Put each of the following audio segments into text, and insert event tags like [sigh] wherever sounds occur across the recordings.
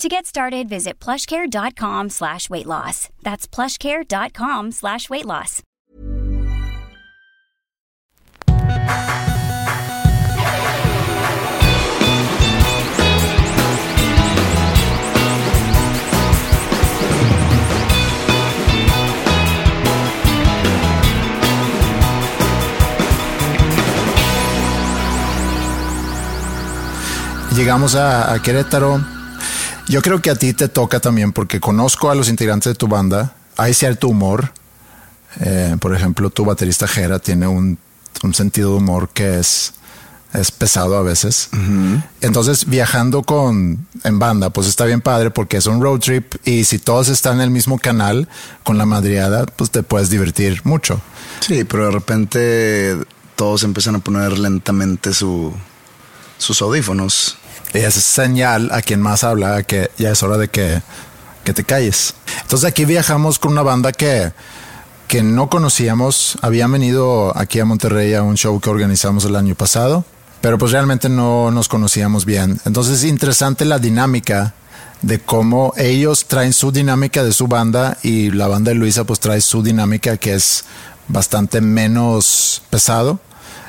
To get started, visit plushcare.com slash weight loss. That's plushcare.com slash weight loss. Llegamos a, a Querétaro. Yo creo que a ti te toca también porque conozco a los integrantes de tu banda. Hay cierto humor. Eh, por ejemplo, tu baterista Jera tiene un, un sentido de humor que es, es pesado a veces. Entonces, viajando con en banda, pues está bien padre porque es un road trip y si todos están en el mismo canal con la madriada, pues te puedes divertir mucho. Sí, pero de repente todos empiezan a poner lentamente su, sus audífonos. Es señal a quien más habla que ya es hora de que, que te calles. Entonces aquí viajamos con una banda que, que no conocíamos. Habían venido aquí a Monterrey a un show que organizamos el año pasado, pero pues realmente no nos conocíamos bien. Entonces es interesante la dinámica de cómo ellos traen su dinámica de su banda y la banda de Luisa pues trae su dinámica que es bastante menos pesado.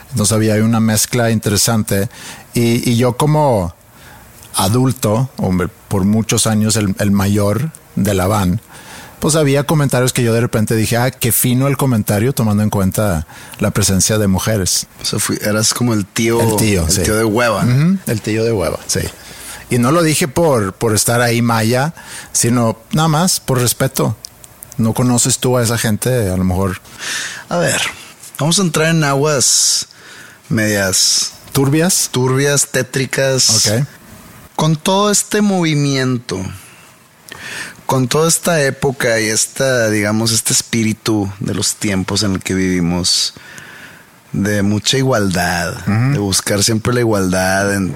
Entonces había una mezcla interesante y, y yo como adulto, hombre, por muchos años el, el, mayor de la van, pues había comentarios que yo de repente dije, ah, qué fino el comentario tomando en cuenta la presencia de mujeres. O sea, fui, eras como el tío, el tío, el sí. tío de hueva. Uh -huh, el tío de hueva, sí. Y no lo dije por, por estar ahí maya, sino nada más por respeto. No conoces tú a esa gente, a lo mejor. A ver, vamos a entrar en aguas medias turbias, turbias, tétricas. Ok con todo este movimiento, con toda esta época y esta, digamos, este espíritu de los tiempos en el que vivimos, de mucha igualdad, uh -huh. de buscar siempre la igualdad en,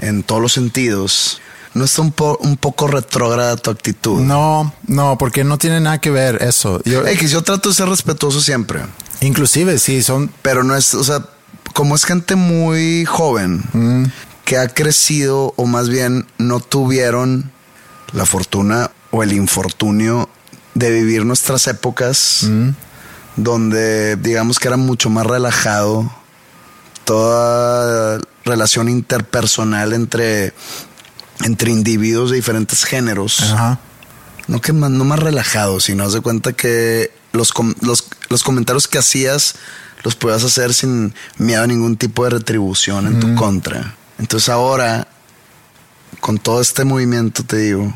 en todos los sentidos. ¿No está un, po un poco retrógrada tu actitud? No, no, porque no tiene nada que ver eso. Yo, X, yo trato de ser respetuoso siempre. Inclusive, sí, son... Pero no es, o sea, como es gente muy joven, mm. Que ha crecido o más bien no tuvieron la fortuna o el infortunio de vivir nuestras épocas mm. donde digamos que era mucho más relajado toda relación interpersonal entre entre individuos de diferentes géneros. Ajá. No que más, no más relajado, sino haz de cuenta que los, los, los comentarios que hacías los puedas hacer sin miedo a ningún tipo de retribución en mm. tu contra. Entonces ahora, con todo este movimiento, te digo,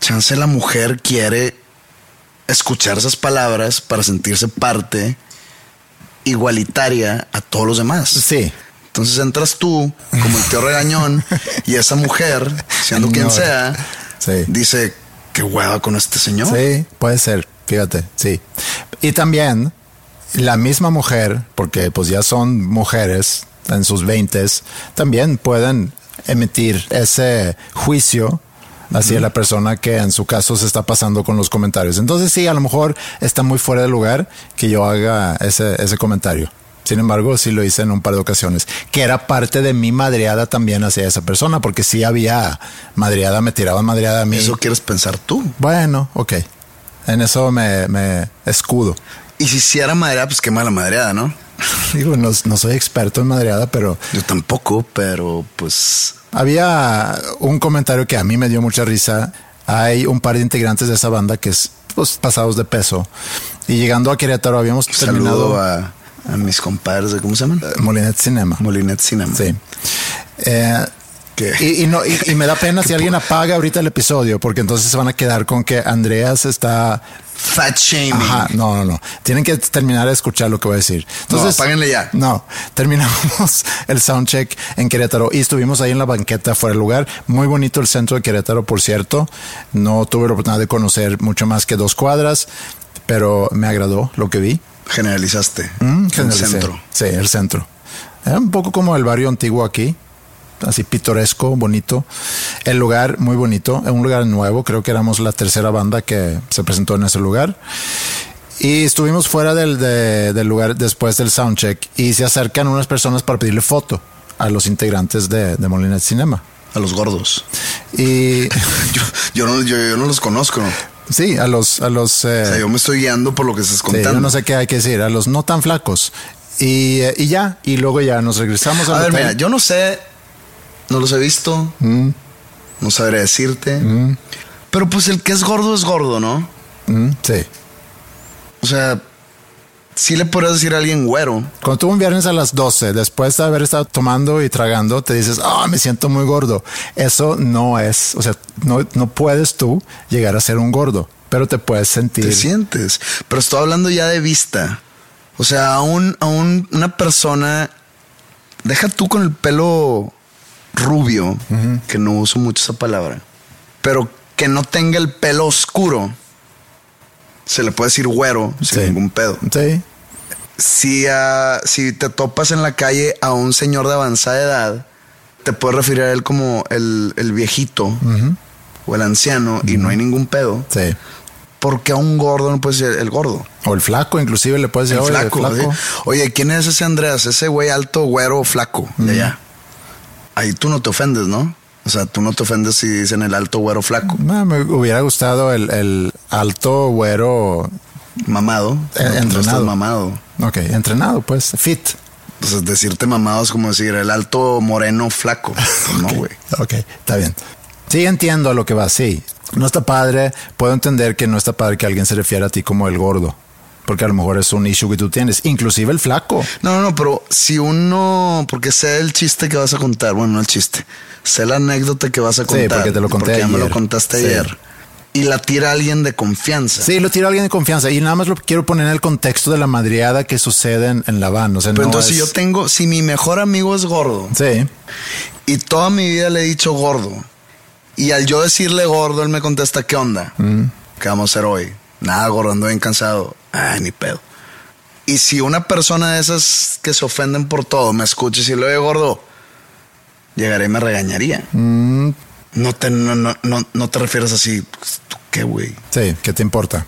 chance la mujer quiere escuchar esas palabras para sentirse parte igualitaria a todos los demás. Sí. Entonces entras tú como el tío regañón y esa mujer, siendo quien sea, sí. dice, qué hueva con este señor. Sí, puede ser, fíjate, sí. Y también la misma mujer, porque pues ya son mujeres en sus veintes, también pueden emitir ese juicio hacia uh -huh. la persona que en su caso se está pasando con los comentarios. Entonces sí, a lo mejor está muy fuera de lugar que yo haga ese, ese comentario. Sin embargo, sí lo hice en un par de ocasiones, que era parte de mi madreada también hacia esa persona, porque sí había madreada, me tiraban madreada a mí. ¿Eso quieres pensar tú? Bueno, ok. En eso me, me escudo. Y si sí era madreada, pues qué mala madreada, ¿no? [laughs] Digo, no, no, soy experto en madreada, pero... Yo tampoco, pero pues... Había un comentario que a mí me dio mucha risa. Hay un par de integrantes de esa banda que es pues pasados de peso. Y llegando a Querétaro habíamos terminado Saludo a, a mis compadres de cómo se llaman. Molinet Cinema. Molinet Cinema. Sí. Eh. Y, y no, y, y me da pena si alguien apaga ahorita el episodio, porque entonces se van a quedar con que Andreas está. Fat shaming. Ajá, no, no, no. Tienen que terminar de escuchar lo que voy a decir. Entonces, apáguenle ya. No, terminamos [laughs] el soundcheck en Querétaro y estuvimos ahí en la banqueta fuera del lugar. Muy bonito el centro de Querétaro, por cierto. No tuve la oportunidad de conocer mucho más que dos cuadras, pero me agradó lo que vi. Generalizaste. Mm, el centro. Sí, el centro. Era un poco como el barrio antiguo aquí. Así pintoresco, bonito. El lugar muy bonito, un lugar nuevo. Creo que éramos la tercera banda que se presentó en ese lugar. Y estuvimos fuera del, de- del lugar después del soundcheck y se acercan unas personas para pedirle foto a los integrantes de, de Molinet Cinema. A los gordos. Y [laughs] Yo, yo, no, yo, yo no los conozco. ¿no? sí, a los, a los eh, O sea, yo me estoy guiando por lo que estás Sí, contando. yo no sé qué hay que decir, a los no tan flacos. Y, eh, y ya, y luego ya nos regresamos A al ver, hotel. mira, yo no sé, no los he visto, Mm. no sabré decirte. Pero pues el que es gordo es gordo, ¿no? Mm, sí. O sea, sí le podrías decir a alguien güero. Cuando tú un viernes a las 12, después de haber estado tomando y tragando, te dices, ah, me siento muy gordo. Eso no es, o sea, no, no puedes tú llegar a ser un gordo, pero te puedes sentir. Te sientes. Pero estoy hablando ya de vista. O sea, a, un, a un- una persona, deja tú con el pelo rubio, que no uso mucho esa palabra, pero que no tenga el pelo oscuro, se le puede decir güero sin ningún pedo. Sí. Si, ah, si te topas en la calle a un señor de avanzada edad, te puedes referir a él como el, el viejito o el anciano y no hay ningún pedo. Sí. Porque a un gordo no puedes decir el gordo. O el flaco, inclusive le puedes El decir, "Oye, flaco. flaco". ¿sí? Oye, ¿quién es ese Andreas? Ese güey alto, güero, flaco. De allá. Ahí tú no te ofendes, ¿no? O sea, tú no te ofendes si dicen el alto, güero, flaco. No, me hubiera gustado el, el alto güero. Mamado. Eh, entrenado. mamado. Ok, entrenado, pues, fit. Entonces, decirte mamado es como decir el alto, moreno, flaco. [laughs] Pues No, güey. Ok, está bien. Sí, entiendo a lo que va, sí. No está padre, puedo entender que no está padre que alguien se refiera a ti como el gordo, porque a lo mejor es un issue que tú tienes, inclusive el flaco. No, no, no, pero si uno, porque sé el chiste que vas a contar, bueno, no el chiste, sé la anécdota que vas a Sí, contar. porque te lo conté porque ya me lo contaste Sí. ayer. Y la tira alguien de confianza. Sí, lo tira alguien de confianza y nada más lo quiero poner en el contexto de la madriada que sucede en, en la. O sea, Pero no entonces si yo tengo, si mi mejor amigo es gordo Sí, y toda mi vida le he dicho gordo, y al yo decirle gordo, él me contesta, ¿qué onda? Mm. ¿Qué vamos a hacer hoy? Nada, gordo, ando bien cansado. Ay, ni pedo. Y si una persona de esas que se ofenden por todo me escucha y si le oye gordo, llegaré y me regañaría. Mm. No, te, no, no, no, no te refieres así, pues, ¿tú qué, güey? sí, ¿qué te importa?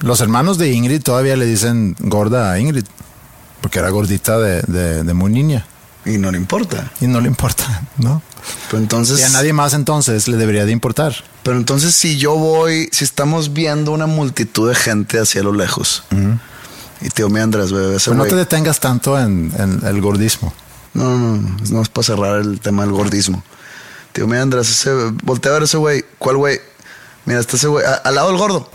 Los hermanos de Ingrid todavía le dicen gorda a Ingrid, porque era gordita de, de- de muy niña Y no le importa. y no le importa, ¿no? Pero entonces... Y a nadie más entonces le debería de importar. Pero entonces si yo voy, si estamos viendo una multitud de gente hacia lo lejos, y te digo, mi Andrés, bebé, ese Pero no te detengas tanto en, en el gordismo. No, no, no, no es para cerrar el tema del gordismo. Te digo, mira, Andrés, ese, voltea a ver ese güey. ¿Cuál güey? Mira, está ese güey, a- al lado del gordo.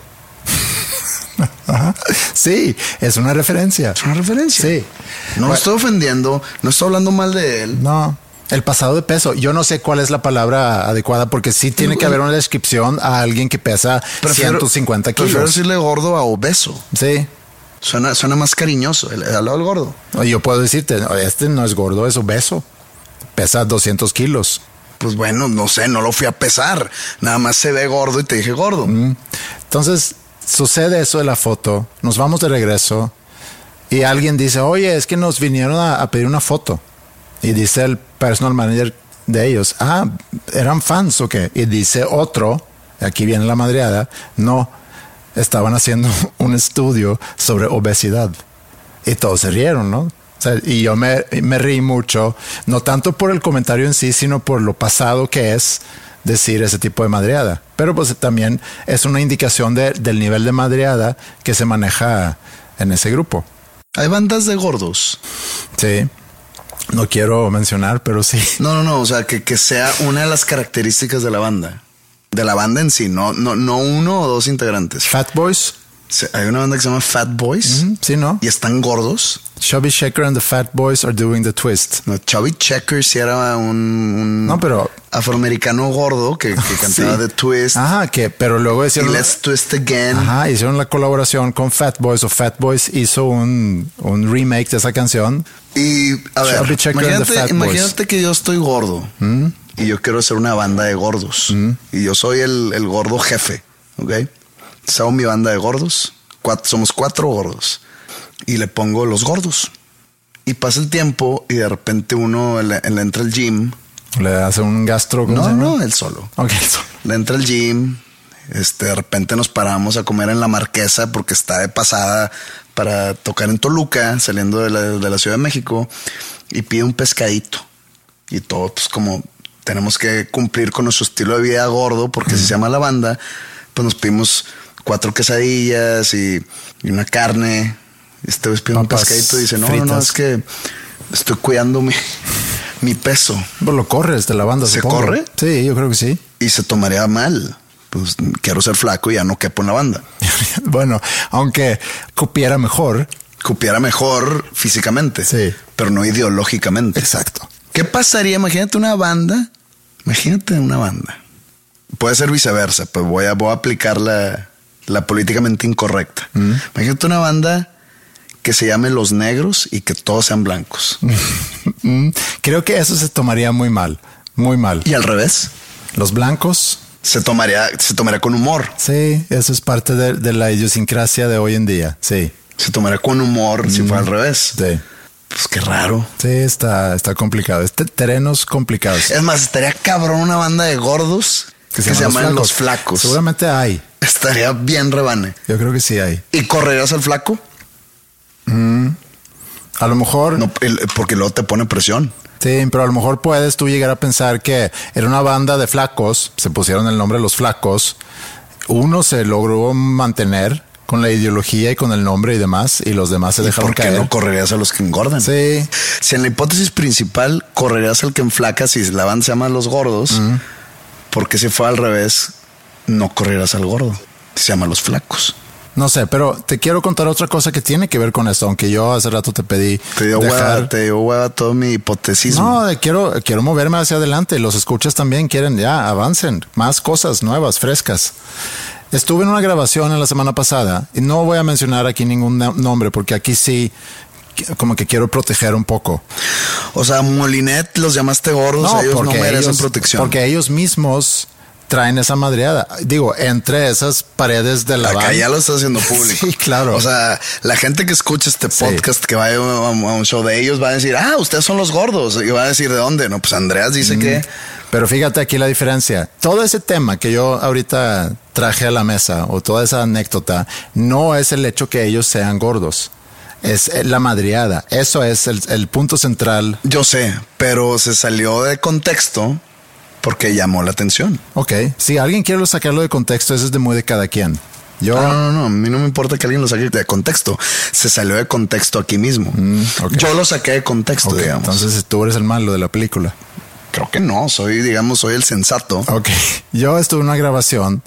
[laughs] Ajá. Sí, es una referencia. Es una referencia. Sí. No Bueno, estoy ofendiendo, no estoy hablando mal de él. No, el pasado de peso. Yo no sé cuál es la palabra adecuada porque sí tiene que haber una descripción a alguien que pesa 150 Prefiero kilos. decirle gordo a obeso. Sí. Suena, suena más cariñoso, el- al lado del gordo. Yo puedo decirte, "No, este no es gordo, es obeso. Pesa 200 kilos. Pues bueno, no sé, no lo fui a pesar. Nada más se ve gordo y te dije gordo. Mm. Entonces, sucede eso de la foto, nos vamos de regreso y alguien dice, oye, es que nos vinieron a, a pedir una foto. Y dice el personal manager de ellos, ah, eran fans o qué. Y dice otro, aquí viene la madreada, no, estaban haciendo [laughs] un estudio sobre obesidad. Y todos se rieron, ¿no? O sea, y yo me, me reí mucho, no tanto por el comentario en sí, sino por lo pasado que es decir ese tipo de madreada. Pero pues también es una indicación de- del nivel de madreada que se maneja en ese grupo. Hay bandas de gordos. Sí. No quiero mencionar, pero sí. No, no, no. O sea, que, que sea una de las características de la banda. De la banda en sí, no, no, no uno o dos integrantes. Fat Boys. Hay una banda que se llama Fat Boys Sí, ¿no? y están gordos. Chubby Shaker and the Fat Boys are doing the twist. No, Chubby Checker sí era un, un No, pero- afroamericano gordo que, que [laughs] cantaba Sí. The Twist Ajá, que, pero luego y hicieron. Let's Twist Again. Ajá, hicieron la colaboración con Fat Boys o Fat Boys hizo un, un remake de esa canción. Y a ver, Chubby Checker and the imagínate, Fat imagínate que yo estoy gordo y yo quiero hacer una banda de gordos y yo soy el, el gordo jefe, ¿ok? Hago mi banda de gordos, cuat- somos cuatro gordos y le pongo los gordos. Y pasa el tiempo y de repente uno le, le entra al gym. Le hace un gastro. ¿cómo No, no, él solo. Ok, eso. Le entra al gym. Este, de repente nos paramos a comer en la marquesa porque está de pasada para tocar en Toluca, saliendo de la, de la Ciudad de México, y pide un pescadito. Y todo, pues como tenemos que cumplir con nuestro estilo de vida gordo, porque así se llama la banda, pues nos pedimos cuatro quesadillas y, y una carne. Y Este vez pide un pescadito y dice, no, no, no, es que estoy cuidando mi, mi peso. Pues lo corres de la banda. ¿Se supongo. corre? Sí, yo creo que sí. Y se tomaría mal. Pues quiero ser flaco y ya no quepo en la banda. [laughs] bueno, aunque cupiera mejor. Cupiera mejor físicamente, Sí. pero no ideológicamente. Exacto. ¿Qué pasaría? Imagínate una banda. Imagínate una banda. Puede ser viceversa, pero voy a, voy a aplicar la, la políticamente incorrecta. Imagínate una banda que se llame Los Negros y que todos sean blancos. [laughs] Mm, Creo que eso se tomaría muy mal. Muy mal. Y al revés, Los blancos. se tomaría, se tomaría con humor. Sí, eso es parte de, de la idiosincrasia de hoy en día. Sí, Se tomaría con humor si fuera al revés. sí. Pues qué raro. Sí, está, está complicado. Este, terrenos complicados. Es más, estaría cabrón una banda de gordos que, se, llaman los flacos. Seguramente hay. Estaría bien rebane. Yo creo que sí hay. ¿Y correrías al flaco? A lo mejor. No, porque luego te pone presión. Sí, pero a lo mejor puedes tú llegar a pensar que era una banda de flacos, se pusieron el nombre de los flacos, uno se logró mantener con la ideología y con el nombre y demás, y los demás se ¿Y dejaron por qué caer. no correrías a los que engordan? Sí, Si en la hipótesis principal correrías al que enflaca si la banda se llama Los Gordos, porque si fue al revés, no correrías al gordo. Se llama Los Flacos. No sé, pero te quiero contar otra cosa que tiene que ver con esto, aunque yo hace rato te pedí Te dio dejar- hueva, te dio hueva todo mi hipótesis. No, de- quiero, quiero moverme hacia adelante. Los escuchas también quieren, ya, avancen. Más cosas nuevas, frescas. Estuve en una grabación en la semana pasada y no voy a mencionar aquí ningún no- nombre porque aquí sí, como que quiero proteger un poco. O sea, Molinet los llamaste gordos, ellos no merecen ellos- protección. Porque ellos mismos traen esa madreada. Digo, entre esas paredes de la Acá van. ya lo está haciendo [laughs] público. Sí, claro. O sea, la gente que escucha este Sí. podcast que vaya a un show de ellos va a decir, ah, ustedes son los gordos. Y va a decir, ¿de dónde? No, pues Andreas dice que Pero fíjate aquí la diferencia. Todo ese tema que yo ahorita traje a la mesa o toda esa anécdota no es el hecho que ellos sean gordos. Es eh, la madriada. Eso es el, el punto central. yo sé, pero se salió de contexto porque llamó la atención. Ok. Si alguien quiere sacarlo de contexto, eso es de muy de cada quien. Yo, No, no, no, a mí no me importa que alguien lo saque de contexto. Se salió de contexto aquí mismo. ok. Yo lo saqué de contexto, digamos. entonces tú eres el malo de la película. Creo que no, soy, digamos, soy el sensato. Ok. [laughs] Yo estuve en una grabación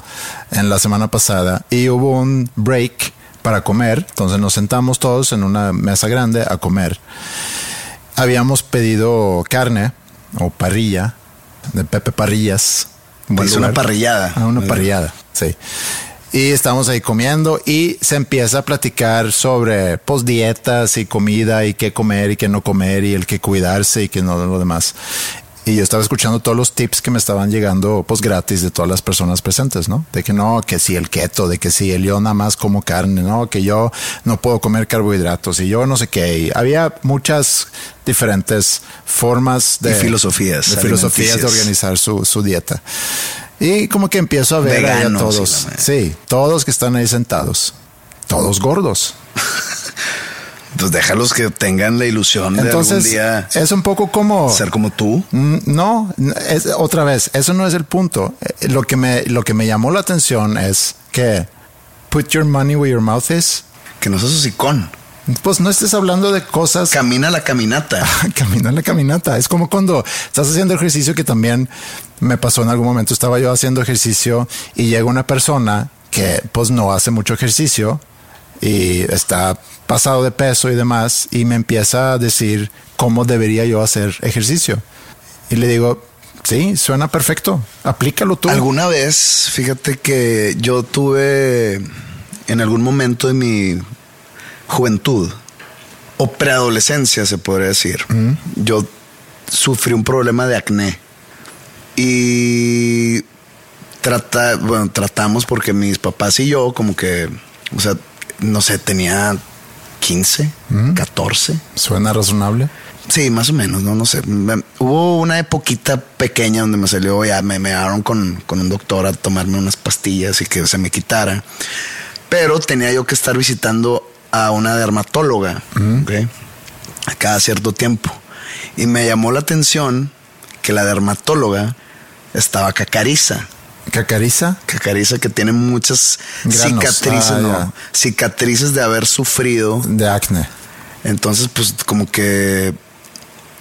en la semana pasada y hubo un break para comer. Entonces nos sentamos todos en una mesa grande a comer. Habíamos pedido carne o parrilla de Pepe Parrillas. Hice una parrillada. Ah, una parrillada, sí. Y estamos ahí comiendo y se empieza a platicar sobre pues, dietas y comida y qué comer y qué no comer y el que cuidarse y que no lo demás. Y yo estaba escuchando todos los tips que me estaban llegando pues gratis de todas las personas presentes, ¿no? De que no, que si el keto, de que si el yo nada más como carne, ¿no? Que yo no puedo comer carbohidratos y yo no sé qué. Y había muchas diferentes formas de Y filosofías de filosofías de organizar su, su dieta. Y como que empiezo a ver a todos. Sí, todos que están ahí sentados. Todos gordos. [laughs] Pues déjalos que tengan la ilusión de algún Entonces, día es un poco como... ser como tú. Mm, No, es, otra vez, eso no es el punto. Eh, Lo que, me, lo que me llamó la atención es que put your money where your mouth is. Que no seas hocicón. Pues no estés hablando de cosas. Camina la caminata. [laughs] Camina la caminata. Es como cuando estás haciendo ejercicio que también me pasó en algún momento. Estaba yo haciendo ejercicio y llega una persona que pues no hace mucho ejercicio y está pasado de peso y demás y me empieza a decir cómo debería yo hacer ejercicio. Y le digo, sí, suena perfecto, aplícalo tú. Alguna vez, fíjate que yo tuve en algún momento de mi juventud o preadolescencia, se podría decir, yo sufrí un problema de acné y trata, bueno, tratamos porque mis papás y yo como que, o sea, no sé, tenía 15, 14. Suena razonable. Sí, más o menos, no, no sé. hubo una época pequeña donde me salió, ya me, me llevaron con, con, un doctor a tomarme unas pastillas y que se me quitara. Pero tenía yo que estar visitando a una dermatóloga a cada cierto tiempo. Y me llamó la atención que la dermatóloga estaba cacariza. ¿Cacariza? Cacariza que tiene muchas cicatrices, ah, ¿no? Cicatrices de haber sufrido. De acné. Entonces, pues como que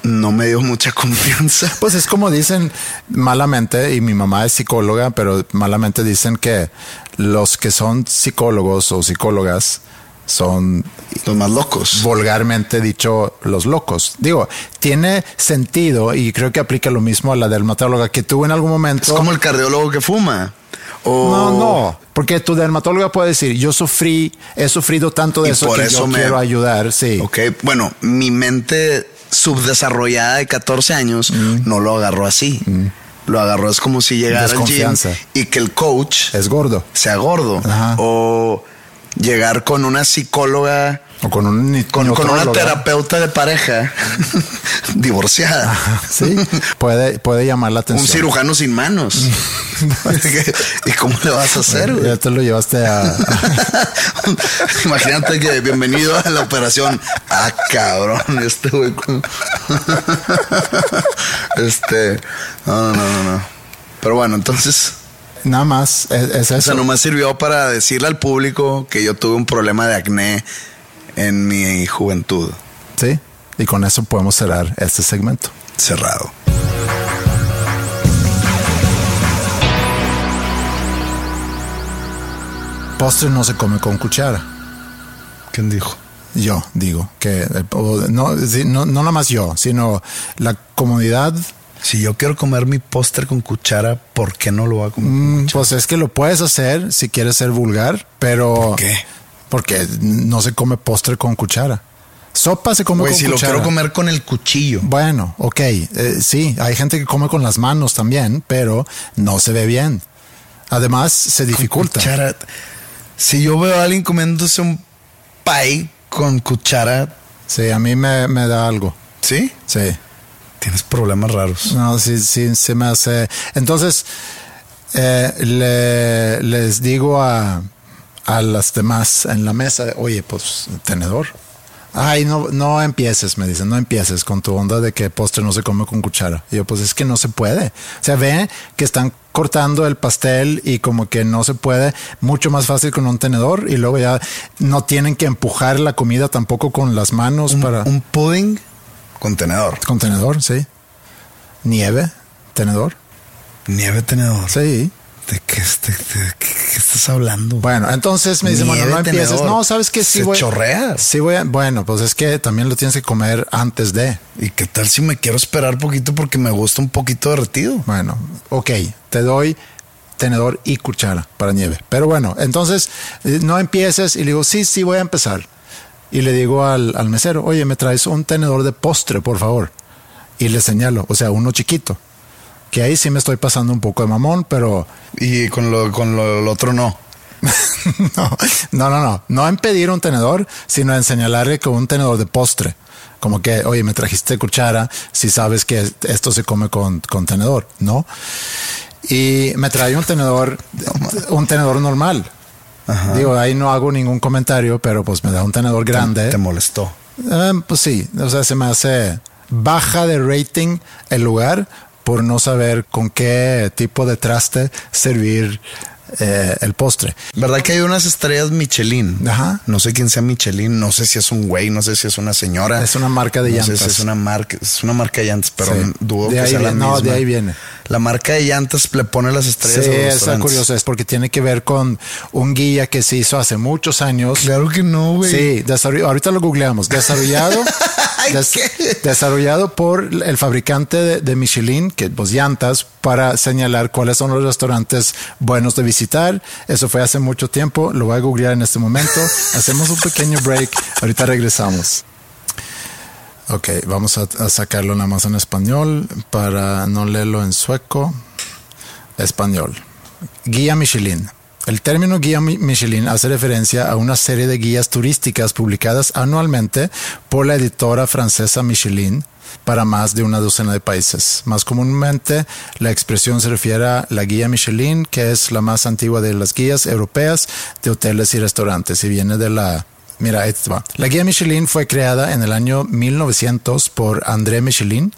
no me dio mucha [laughs] confianza. Pues es como dicen malamente, y mi mamá es psicóloga, pero malamente dicen que los que son psicólogos o psicólogas son los más locos. Vulgarmente dicho, los locos. Digo, tiene sentido y creo que aplica lo mismo a la dermatóloga que tú en algún momento. Es como el cardiólogo que fuma. No, no, porque tu dermatóloga puede decir, yo sufrí, he sufrido tanto de eso que yo quiero ayudar, sí. Ok, bueno, mi mente subdesarrollada de 14 años mm. no lo agarró así. Mm. Lo agarró es como si llegara al gym y que el coach es gordo. Sea gordo. O llegar con una psicóloga o con, un, con, una terapeuta de pareja [laughs] divorciada. sí, puede, puede llamar la atención. Un cirujano sin manos. [laughs] [laughs] ¿Y cómo le vas a hacer? ya te lo llevaste a. Imagínate que bienvenido a la operación. Ah, cabrón, este güey. este. No, no, no, no. Pero bueno, entonces. Nada más, es, es eso. O sea, nomás sirvió para decirle al público que yo tuve un problema de acné en mi juventud. Sí, y con eso podemos cerrar este segmento. Cerrado. Postre no se come con cuchara. ¿Quién dijo? Yo digo que no, no, no nada más yo, sino la comunidad si yo quiero comer mi postre con cuchara, ¿por qué no lo hago? Mm, pues es que lo puedes hacer si quieres ser vulgar, pero. ¿Por qué? Porque no se come postre con cuchara. Sopa se come con cuchara. si lo quiero comer con el cuchillo. Bueno, ok. Eh, sí, hay gente que come con las manos también, pero no se ve bien. Además, se dificulta. Cuchara. Si yo veo a alguien comiéndose un pie con cuchara. Sí, a mí me, me da algo. ¿Sí? Sí. Tienes problemas raros. No, sí, sí, se me hace. Entonces, eh, les digo a, a las demás en la mesa, oye, pues, tenedor. Ay, no, no empieces, me dicen, no empieces con tu onda de que postre no se come con cuchara. Y yo, pues es que no se puede. O sea, ve que están cortando el pastel y como que no se puede, mucho más fácil con un tenedor y luego ya no tienen que empujar la comida tampoco con las manos para... Un pudding Contenedor. Contenedor, sí. Nieve, tenedor. Nieve, tenedor. Sí. ¿De qué, estás hablando? Bueno, entonces me dice, bueno, no empieces. No, sabes que sí Se voy. chorrea. Sí voy. bueno, pues es que también lo tienes que comer antes de. ¿Y qué tal si me quiero esperar poquito porque me gusta un poquito derretido? Bueno, ok, te doy tenedor y cuchara para nieve. Pero bueno, entonces eh, no empieces y le digo, sí, sí, voy a empezar y le digo al, mesero, oye, me traes un tenedor de postre, por favor. Y le señalo, o sea, uno chiquito. Que ahí sí me estoy pasando un poco de mamón, pero... Y con lo, con lo, otro [laughs] no. no. No, no, no. en pedir un tenedor, sino en señalarle con un tenedor de postre. Como que, oye, me trajiste cuchara, si sabes que esto se come con, con tenedor, ¿no? Y me trae un tenedor, un tenedor normal. Digo, ahí no hago ningún comentario, pero pues me da un tenedor grande. ¿Te, molestó? Eh, pues sí, o sea, se me hace baja de rating el lugar por no saber con qué tipo de traste servir eh, el postre. ¿Verdad que hay unas estrellas Michelin? Ajá. No sé quién sea Michelin, no sé si es un güey, no sé si es una señora. Es una marca de no llantas. Sé si es una marca, es una marca de llantas, pero Sí. dudo De que sea la viene- no, misma. de ahí viene. La marca de llantas le pone las estrellas Sí, a los está restaurantes. curioso, es porque tiene que ver con un guía que se hizo hace muchos años. Claro que no, güey. Sí, desarroll- ahorita lo googleamos. Desarrollado, [laughs] desarrollado por el fabricante de, de Michelin, que pues llantas, para señalar cuáles son los restaurantes buenos de visitar. Eso fue hace mucho tiempo. Lo voy a googlear en este momento. [laughs] Hacemos un pequeño break. Ahorita regresamos. Ok, vamos a, sacarlo nada más en español para no leerlo en sueco. Español. Guía Michelin. El término guía Mi- Michelin hace referencia a una serie de guías turísticas publicadas anualmente por la editora francesa Michelin para más de una docena de países. Más comúnmente, la expresión se refiere a la guía Michelin, que es la más antigua de las guías europeas de hoteles y restaurantes y viene de la Mira, ahí te va. La guía Michelin fue creada en el año 1900 por André Michelin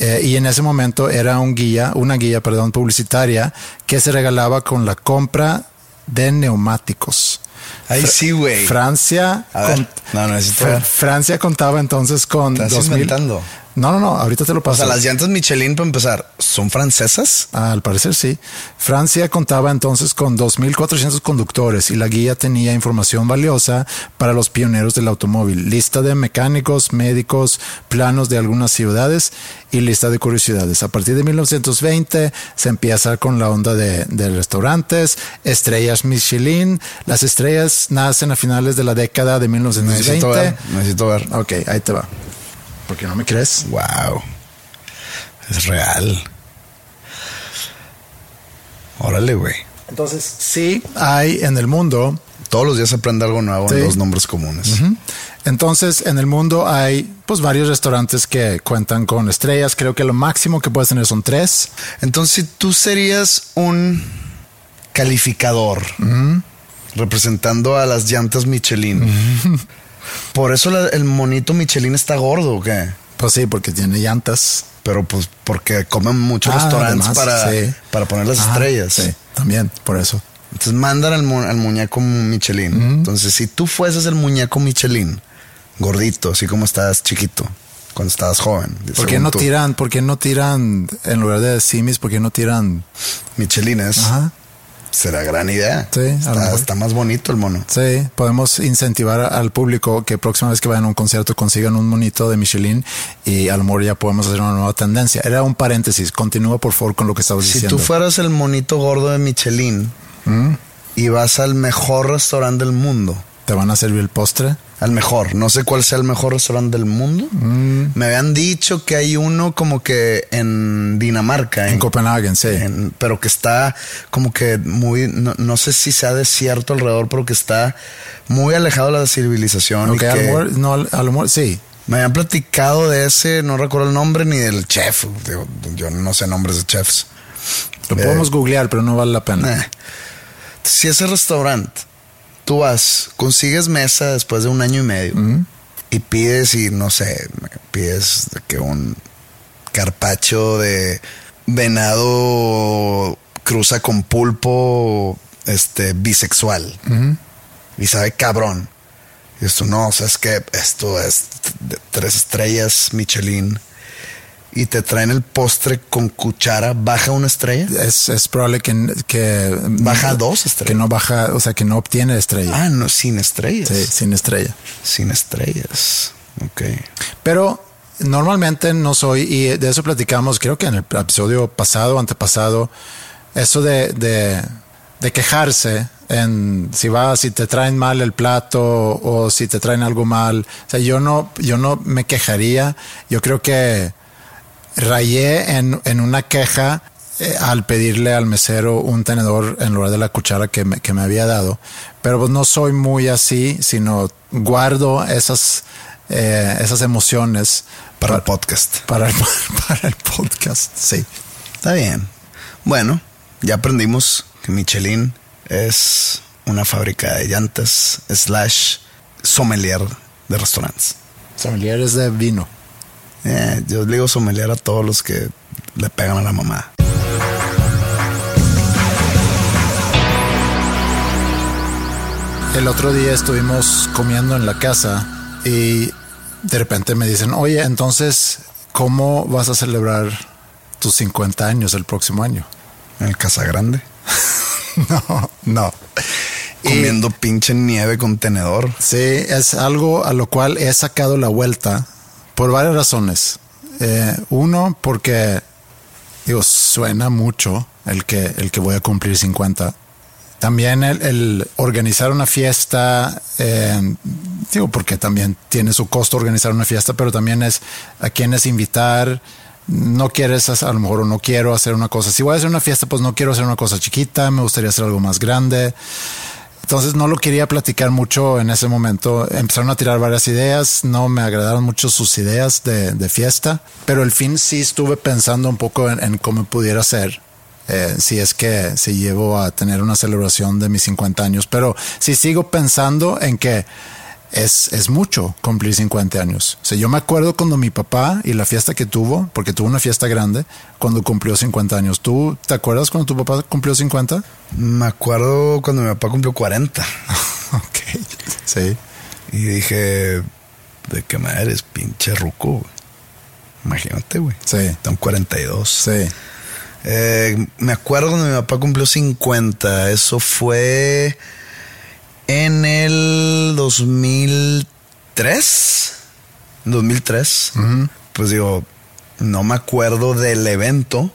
eh, y en ese momento era un guía, una guía, perdón, publicitaria que se regalaba con la compra de neumáticos. Ay, sí, güey. Francia, ver, no, ver. Francia contaba entonces con Estás 2000. inventando. No, no, no, ahorita te lo O paso. sea, las llantas Michelin, para empezar, ¿son francesas? Ah, Al parecer sí. Francia contaba entonces con 2.400 conductores y la guía tenía información valiosa para los pioneros del automóvil. Lista de mecánicos, médicos, planos de algunas ciudades y lista de curiosidades. A partir de 1920 se empieza con la onda de, de restaurantes, estrellas Michelin. Las estrellas nacen a finales de la década de 1920. Necesito ver, necesito ver. Ok, ahí te va. ¿Por qué no me crees? Wow. Es real. Órale, güey. Entonces, sí hay en el mundo Todos los días se aprende algo nuevo Sí. en los nombres comunes. Entonces, en el mundo hay pues varios restaurantes que cuentan con estrellas. Creo que lo máximo que puedes tener son tres. Entonces, si tú serías un calificador representando a las llantas Michelin. Por eso la- el monito Michelin está gordo, ¿o qué? Pues sí, porque tiene llantas. Pero pues porque comen muchos Ah, restaurantes además, para, sí. para poner las estrellas. Sí, también, por eso. Entonces mandan al, mu- al muñeco Michelin. Entonces, si tú fueses el muñeco Michelin, gordito, así como estabas chiquito, cuando estabas joven. ¿Por qué no tú, tiran, por qué no tiran, en lugar de simis, por qué no tiran? Michelines? Ajá. Será gran idea. Sí, está, está más bonito el mono. Sí, podemos incentivar al público que próxima vez que vayan a un concierto consigan un monito de Michelin y a lo mejor ya podemos hacer una nueva tendencia. Era un paréntesis. Continúa por favor con lo que estabas Si diciendo. tú fueras el monito gordo de Michelin Mm. y vas al mejor restaurante del mundo, ¿Te van a servir el postre? al mejor, no sé cuál sea el mejor restaurante del mundo. Mm. Me habían dicho que hay uno como que en Dinamarca, En Copenhague, sí. en- pero que está como que muy, no, no sé si sea desierto alrededor, pero que está muy alejado de la civilización. y Ok, a lo que mejor, no, a lo mejor, sí. me habían platicado de ese, no recuerdo el nombre ni del chef. Digo, yo no sé nombres de chefs. Lo Eh, podemos googlear, pero no vale la pena. Eh. Si ese restaurante, tú vas, consigues mesa después de un año y medio y pides y no sé, pides de que un carpacho de venado cruza con pulpo este bisexual. Y sabe cabrón. Y esto no, o sea, es que esto es de tres estrellas Michelin y te traen el postre con cuchara, baja una estrella. Es, es probable que, que Baja dos estrellas. Que no baja, o sea, que no obtiene estrella. Ah, no, sin estrellas. Sí, sin estrella. Sin estrellas. Ok. Pero normalmente no soy, y de eso platicamos, creo que en el episodio pasado, antepasado, eso de, de, de quejarse en si va, si te traen mal el plato o si te traen algo mal. O sea, yo no, yo no me quejaría. Yo creo que rayé en, en una queja eh, al pedirle al mesero un tenedor en lugar de la cuchara que me, que me había dado. Pero pues no soy muy así, sino guardo esas, eh, esas emociones Para el podcast. para el, [laughs] para el podcast. Sí. Está bien. Bueno, ya aprendimos que Michelin es una fábrica de llantas slash sommelier de restaurantes. Sommeliers de vino. Eh, yo le digo sommelier a todos los que le pegan a la mamá. El otro día estuvimos comiendo en la casa y de repente me dicen, oye, entonces, ¿cómo vas a celebrar tus 50 años el próximo año? En el Casa Grande. [laughs] no, no. Comiendo pinche nieve con tenedor. Sí, es algo a lo cual he sacado la vuelta por varias razones. Eh, uno, porque digo, suena mucho el que, el que voy a cumplir 50. También el, organizar una fiesta, eh, digo, porque también tiene su costo organizar una fiesta, pero también es a quienes invitar. No quieres, a lo mejor no quiero hacer una cosa. Si voy a hacer una fiesta, pues no quiero hacer una cosa chiquita, me gustaría hacer algo más grande. Entonces no lo quería platicar mucho en ese momento. Empezaron a tirar varias ideas, no me agradaron mucho sus ideas de, fiesta, pero el fin sí estuve pensando un poco en, cómo pudiera ser. Eh, si es que si llevo a tener una celebración de mis 50 años, pero si sigo pensando en que es, es mucho cumplir 50 años. O sea, yo me acuerdo cuando mi papá y la fiesta que tuvo, porque tuvo una fiesta grande, cuando cumplió 50 años. ¿Tú te acuerdas cuando tu papá cumplió 50? Me acuerdo cuando mi papá cumplió 40. [laughs] ok, sí. Y dije, ¿de qué madre eres pinche ruco? Imagínate, güey. Sí. Están 42. Sí. Eh, me acuerdo cuando mi papá cumplió 50. Eso fue en el 2003. 2003. Pues digo, no me acuerdo del evento,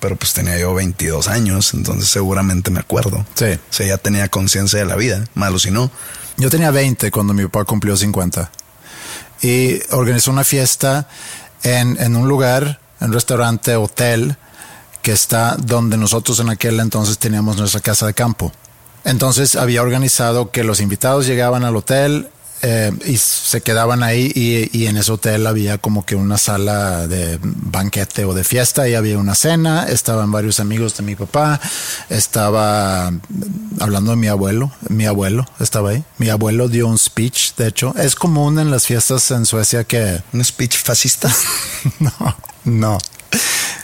pero pues tenía yo 22 años, entonces seguramente me acuerdo. Sí. O sea, ya tenía conciencia de la vida, malo si no. Yo tenía 20 cuando mi papá cumplió 50 y organizó una fiesta en, en un lugar, en un restaurante, hotel, que está donde nosotros en aquel entonces teníamos nuestra casa de campo. Entonces había organizado que los invitados llegaban al hotel eh, y se quedaban ahí y, en ese hotel había como que una sala de banquete o de fiesta y había una cena, estaban varios amigos de mi papá, estaba hablando de mi abuelo, mi abuelo estaba ahí, mi abuelo dio un speech, de hecho, es común en las fiestas en Suecia que... ¿Un speech fascista? [laughs] no, no.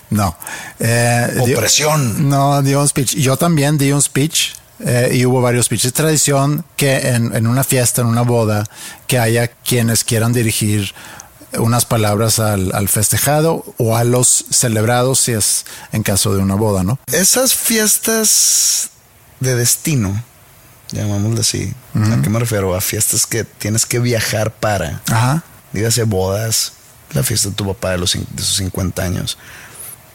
No. Eh, Opresión. no, dio un speech. Yo también di un speech eh, y hubo varios pitches. Es tradición que en, una fiesta, en una boda, que haya quienes quieran dirigir unas palabras al, festejado o a los celebrados, si es en caso de una boda, ¿no? Esas fiestas de destino, llamámoslo así, ¿a qué me refiero? A fiestas que tienes que viajar para. Ajá. Dígase bodas, la fiesta de tu papá de, los, de sus 50 años.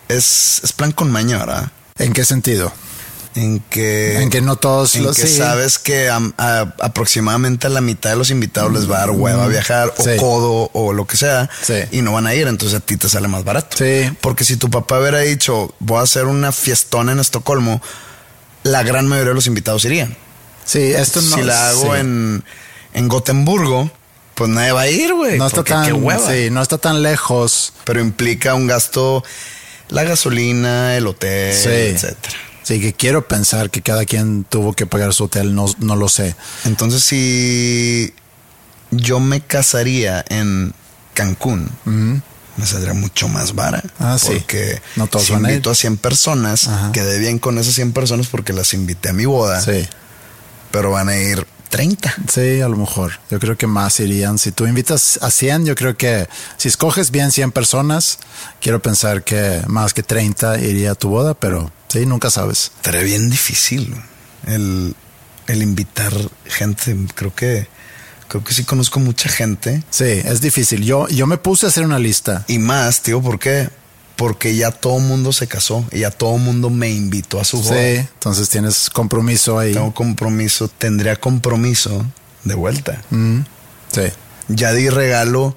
Es, es plan con maña, ¿verdad? ¿En qué sentido? En que en que no todos en que sabes que aproximadamente a la mitad de los invitados les va a dar hueva a viajar o codo o lo que sea y no van a ir, entonces a ti te sale más barato. Sí. Porque si tu papá hubiera dicho, voy a hacer una fiestona en Estocolmo, la gran mayoría de los invitados irían. Sí, esto no Si la hago en en Gotemburgo, pues nadie va a ir, güey. No está tan, sí, no está tan lejos. Pero implica un gasto, la gasolina, el hotel, etcétera. Sí, que quiero pensar que cada quien tuvo que pagar su hotel, no, no lo sé. Entonces, si yo me casaría en Cancún, me saldría mucho más vara. Ah, porque No todos si invito a, 100 personas, quedé bien con esas 100 personas porque las invité a mi boda. Sí. Pero van a ir 30. Sí, a lo mejor. Yo creo que más irían. Si tú invitas a 100, yo creo que si escoges bien 100 personas, quiero pensar que más que 30 iría a tu boda, pero Sí, nunca sabes. Estaría bien difícil el, invitar gente. Creo que creo que sí conozco mucha gente. Sí, es difícil. Yo, yo me puse a hacer una lista. Y más, tío, ¿por qué? Porque ya todo mundo se casó y ya todo mundo me invitó a su boda. Sí, entonces tienes compromiso ahí. Tengo compromiso, tendría compromiso de vuelta. Mm, sí. Ya di regalo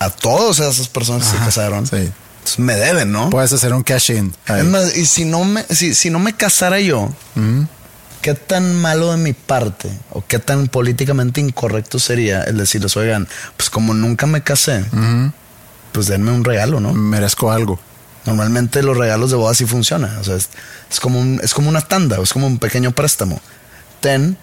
a todas esas personas que se casaron. Sí me deben, ¿no? Puedes hacer un cash in. Es más, y si no me, si, no me casara yo, ¿qué tan malo de mi parte o qué tan políticamente incorrecto sería el decirles, oigan, pues como nunca me casé, pues denme un regalo, ¿no? Merezco algo. Normalmente los regalos de boda sí funcionan. O sea, es, como es como una tanda, es como un pequeño préstamo. Ten,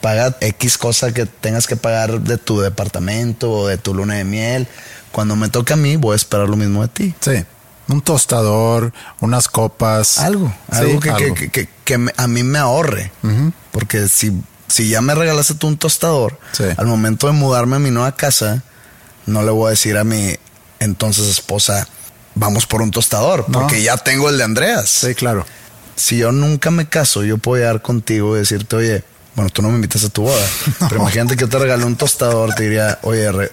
paga X cosa que tengas que pagar de tu departamento o de tu luna de miel cuando me toque a mí, voy a esperar lo mismo de ti. Sí. Un tostador, unas copas. Algo, Sí, algo, que, algo. que- que- a mí me ahorre. Porque si, si ya me regalaste tú un tostador, Sí. al momento de mudarme a mi nueva casa, no le voy a decir a mi entonces esposa, vamos por un tostador, No. porque ya tengo el de Andreas. Sí, claro. Si yo nunca me caso, yo puedo llegar contigo y decirte, oye, bueno, tú no me invitas a tu boda, [laughs] pero imagínate que yo te regalé un tostador, te diría, oye, re,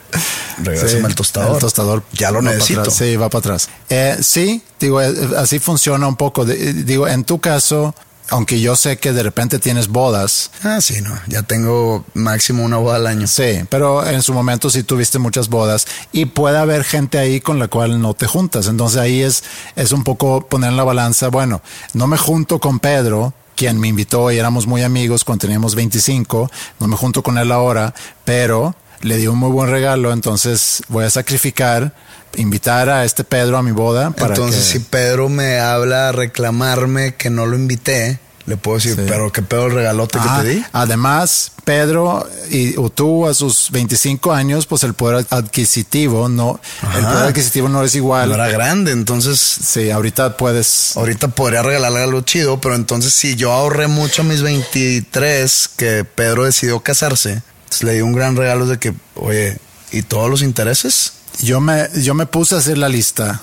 regrésame Sí, el tostador. El tostador. Ya lo necesito. atrás. Sí, va para atrás. Eh, sí, digo, eh, así funciona un poco. Digo, en tu caso, aunque yo sé que de repente tienes bodas, Ah, sí, no, ya tengo máximo una boda al año. sí, pero en su momento sí tuviste muchas bodas y puede haber gente ahí con la cual no te juntas. Entonces ahí es, es un poco poner en la balanza, bueno, no me junto con Pedro, quien me invitó y éramos muy amigos cuando teníamos 25, no me junto con él ahora, pero le di un muy buen regalo, entonces voy a sacrificar, invitar a este Pedro a mi boda para Entonces, que... si Pedro me habla a reclamarme que no lo invité, le puedo decir, Sí. pero qué pedo el regalote Ah, que te di. Además, Pedro y o tú a sus 25 años, pues el poder adquisitivo no, el poder adquisitivo no es igual. No era grande, entonces Sí, ahorita puedes. ahorita podría regalarle algo chido, pero entonces si yo ahorré mucho a mis 23 que Pedro decidió casarse, le di un gran regalo de que, oye, ¿y todos los intereses? Yo me, yo me puse a hacer la lista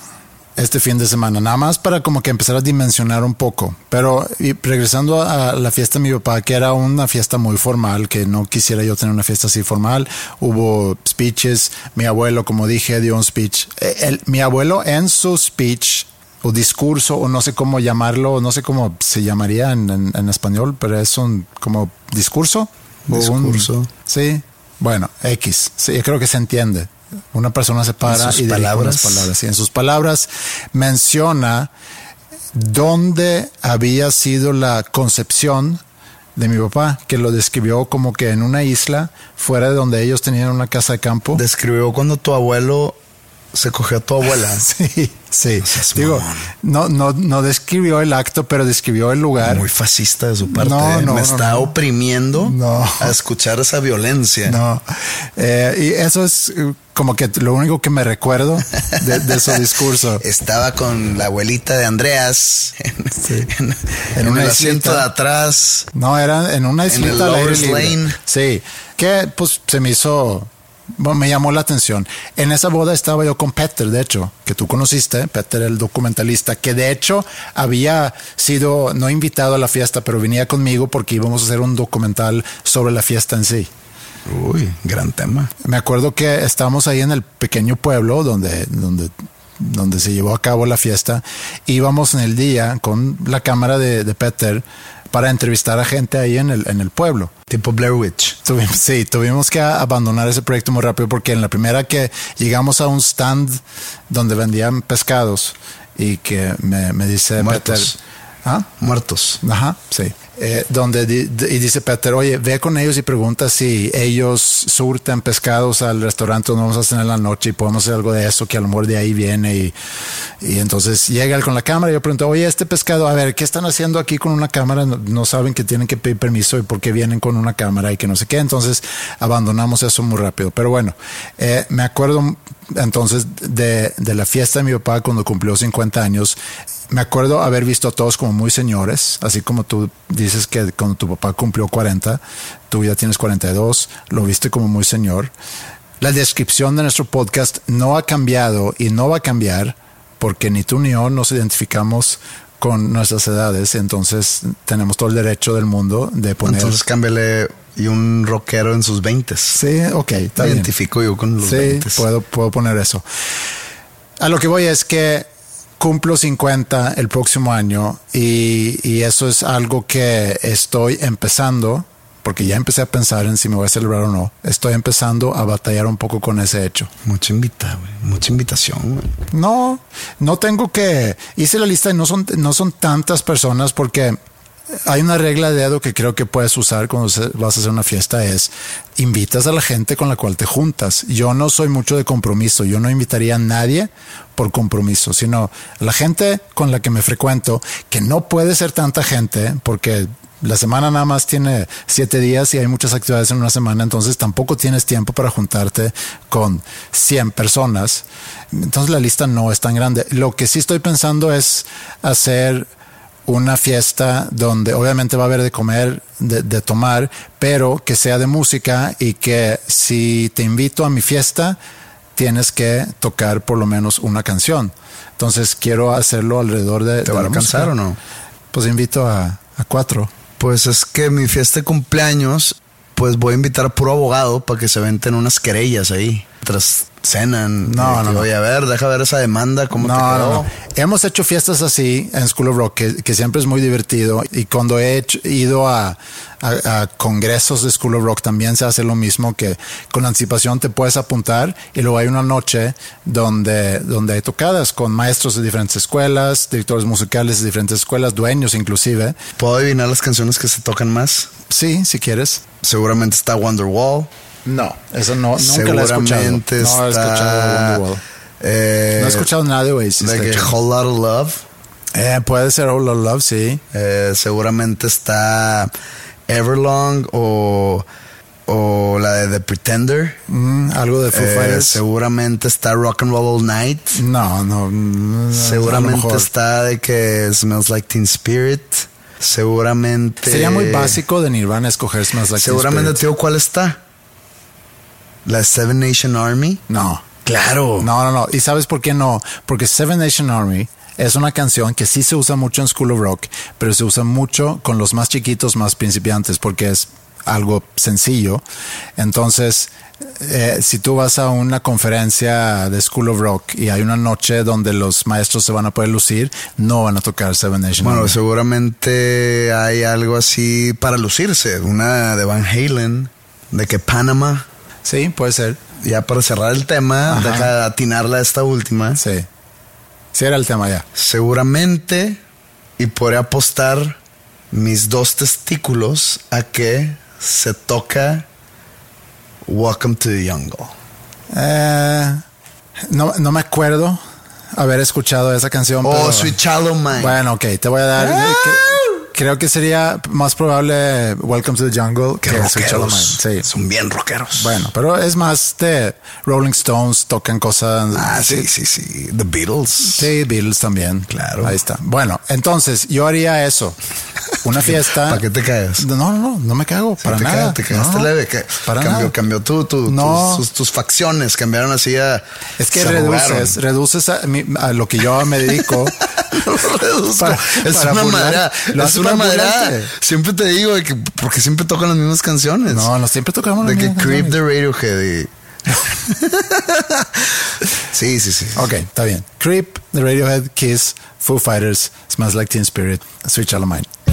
este fin de semana, nada más para como que empezar a dimensionar un poco. Pero y regresando a la fiesta de mi papá, que era una fiesta muy formal, que no quisiera yo tener una fiesta así formal, hubo speeches, mi abuelo, como dije, dio un speech. El- mi abuelo en su speech o discurso, o no sé cómo llamarlo, no sé cómo se llamaría en, en- en español, pero es un como discurso. un- Discurso. sí, bueno, X. Sí, creo que se entiende. Una persona se para y palabras. unas palabras. Y en sus palabras menciona dónde había sido la concepción de mi papá, que lo describió como que en una isla fuera de donde ellos tenían una casa de campo. Describió cuando tu abuelo se cogió a tu abuela. [laughs] Sí, sí. Digo, no, no, no describió el acto, pero describió el lugar. Muy fascista de su parte. No, ¿eh? no, Me no, está oprimiendo No. a escuchar esa violencia. No. Eh, y eso es eh, como que lo único que me recuerdo de, de su [laughs] discurso. Estaba con la abuelita de Andreas [laughs] en, en- en el asiento de atrás. No, era en una el islita libre. Lane. Sí, que pues se me hizo, me llamó la atención. En esa boda estaba yo con Peter, de hecho, que tú conociste, Peter el documentalista, que de hecho había sido no invitado a la fiesta, pero venía conmigo porque íbamos a hacer un documental sobre la fiesta en sí. Uy, gran tema. Me acuerdo que estábamos ahí en el pequeño pueblo donde, donde, donde se llevó a cabo la fiesta. Íbamos en el día con la cámara de, de Peter para entrevistar a gente ahí en el, en el pueblo. Tipo Blair Witch. Tuvimos, sí, tuvimos que abandonar ese proyecto muy rápido porque en la primera que llegamos a un stand donde vendían pescados y que me, me dice Muertos. Peter, ¿ah? Muertos. Ajá, sí. Eh, donde y dice Peter, oye, ve con ellos y pregunta si ellos surten pescados al restaurante donde vamos a cenar en la noche y podemos hacer algo de eso, que a lo mejor de ahí viene. Y, y entonces llega él con la cámara y yo pregunto, oye, este pescado, a ver, ¿qué están haciendo aquí con una cámara? No, no saben que tienen que pedir permiso y por qué vienen con una cámara y que no sé qué. Entonces abandonamos eso muy rápido. Pero bueno, eh, me acuerdo entonces de, de la fiesta de mi papá cuando cumplió 50 años. Me acuerdo haber visto a todos como muy señores, así como tú dices que cuando tu papá cumplió 40, tú ya tienes 42, lo viste como muy señor. La descripción de nuestro podcast no ha cambiado y no va a cambiar porque ni tú ni yo nos identificamos con nuestras edades, entonces tenemos todo el derecho del mundo de poner... Entonces cámbiale y un rockero en sus 20 sí, ok, bien. identifico yo con los Sí, 20 puedo, puedo poner eso. A lo que voy es que cumplo 50 el próximo año y, y eso es algo que estoy empezando, porque ya empecé a pensar en si me voy a celebrar o no. Estoy empezando a batallar un poco con ese hecho. Mucha invita, güey. Mucha invitación, güey. No, no tengo que. Hice la lista y no son, no son tantas personas porque hay una regla de dedo que creo que puedes usar cuando vas a hacer una fiesta es invitas a la gente con la cual te juntas. Yo no soy mucho de compromiso, yo no invitaría a nadie por compromiso, sino la gente con la que me frecuento, que no puede ser tanta gente porque La semana nada más tiene siete días y hay muchas actividades en una semana, entonces tampoco tienes tiempo para juntarte con 100 personas. Entonces la lista no es tan grande. Lo que sí estoy pensando es hacer una fiesta donde obviamente va a haber de comer, de, de, tomar, pero que sea de música y que si te invito a mi fiesta, tienes que tocar por lo menos una canción. Entonces quiero hacerlo alrededor de... ¿Te de va a alcanzar o no? Pues invito a, a cuatro. Pues es que mi fiesta de cumpleaños, pues voy a invitar a puro abogado para que se venten unas querellas ahí. Tras cenan. No, no, no. Oye, a ver, deja ver esa demanda, cómo te No, quedó. no, no. Hemos hecho fiestas así en School of Rock, que, que siempre es muy divertido. Y cuando he hecho- ido a, a- a congresos de School of Rock, también se hace lo mismo, que con anticipación te puedes apuntar y luego hay una noche donde, donde hay tocadas con maestros de diferentes escuelas, directores musicales de diferentes escuelas, dueños inclusive. ¿Puedo adivinar las canciones que se tocan más? Sí, si quieres. Seguramente está Wonderwall. No, eso no, nunca la he escuchado. Seguramente No he está... escuchado Wonderwall. eh, No he escuchado nada de Oasis. de que. Whole Lot of Love. Eh, puede ser All of Love, sí. Eh, seguramente está Everlong o, o la de The Pretender. Mm, algo de Foo Eh, Fighters. seguramente está Rock and Roll All Night. No, no. mm, lo Seguramente está de que Smells Like Teen Spirit. Seguramente. Sería muy básico de Nirvana escoger Smells Like Teen Seguramente, Spirit. tío, ¿cuál está? La Seven Nation Army. No. Claro. No, no, no. ¿Y sabes por qué no? Porque Seven Nation Army es una canción que sí se usa mucho en School of Rock, pero se usa mucho con los más chiquitos, más principiantes, porque es algo sencillo. Entonces, eh, si tú vas a una conferencia de School of Rock y hay una noche donde los maestros se van a poder lucir, no van a tocar Seven Nation Bueno, Army. seguramente hay algo así para lucirse. Una de Van Halen, de que Panama. Sí, puede ser. Ya para cerrar el tema, Ajá. deja de atinarla a esta última. Sí. Sí era el tema ya. Seguramente, y podré apostar mis dos testículos a que se toca Welcome to the Jungle. Eh, no, no me acuerdo haber escuchado esa canción. Oh, pero- Sweet Child of Mine. Bueno, ok, te voy a dar. Ah. Que- creo que sería más probable Welcome to the Jungle que rockeros. Mine. Sí. Son bien rockeros. Bueno, pero es más de Rolling Stones, tocan cosas. Ah, sí, sí, sí. The Beatles. Sí, Beatles también. Claro. Ahí está. Bueno, entonces yo haría eso. Una fiesta. ¿Para qué te caes? No, no, no, no me cago. Sí, para te nada. te quedaste No, leve. que para cambió, nada. cambió No. tus, tus- tus facciones, cambiaron así a. Es que reduces, reduces a, mi- a lo que yo me dedico. No [laughs] lo reduzco. Para- es para una madera. Es una madera. Siempre te digo de que porque siempre tocan las mismas canciones. No, no siempre tocamos De las que mismas Creep canciones. de Radiohead. y- [laughs] sí, sí, sí. Ok, está bien. Creep, The Radiohead, Kiss, Foo Fighters, Smells Like Teen Spirit, Sweet Child of Mine.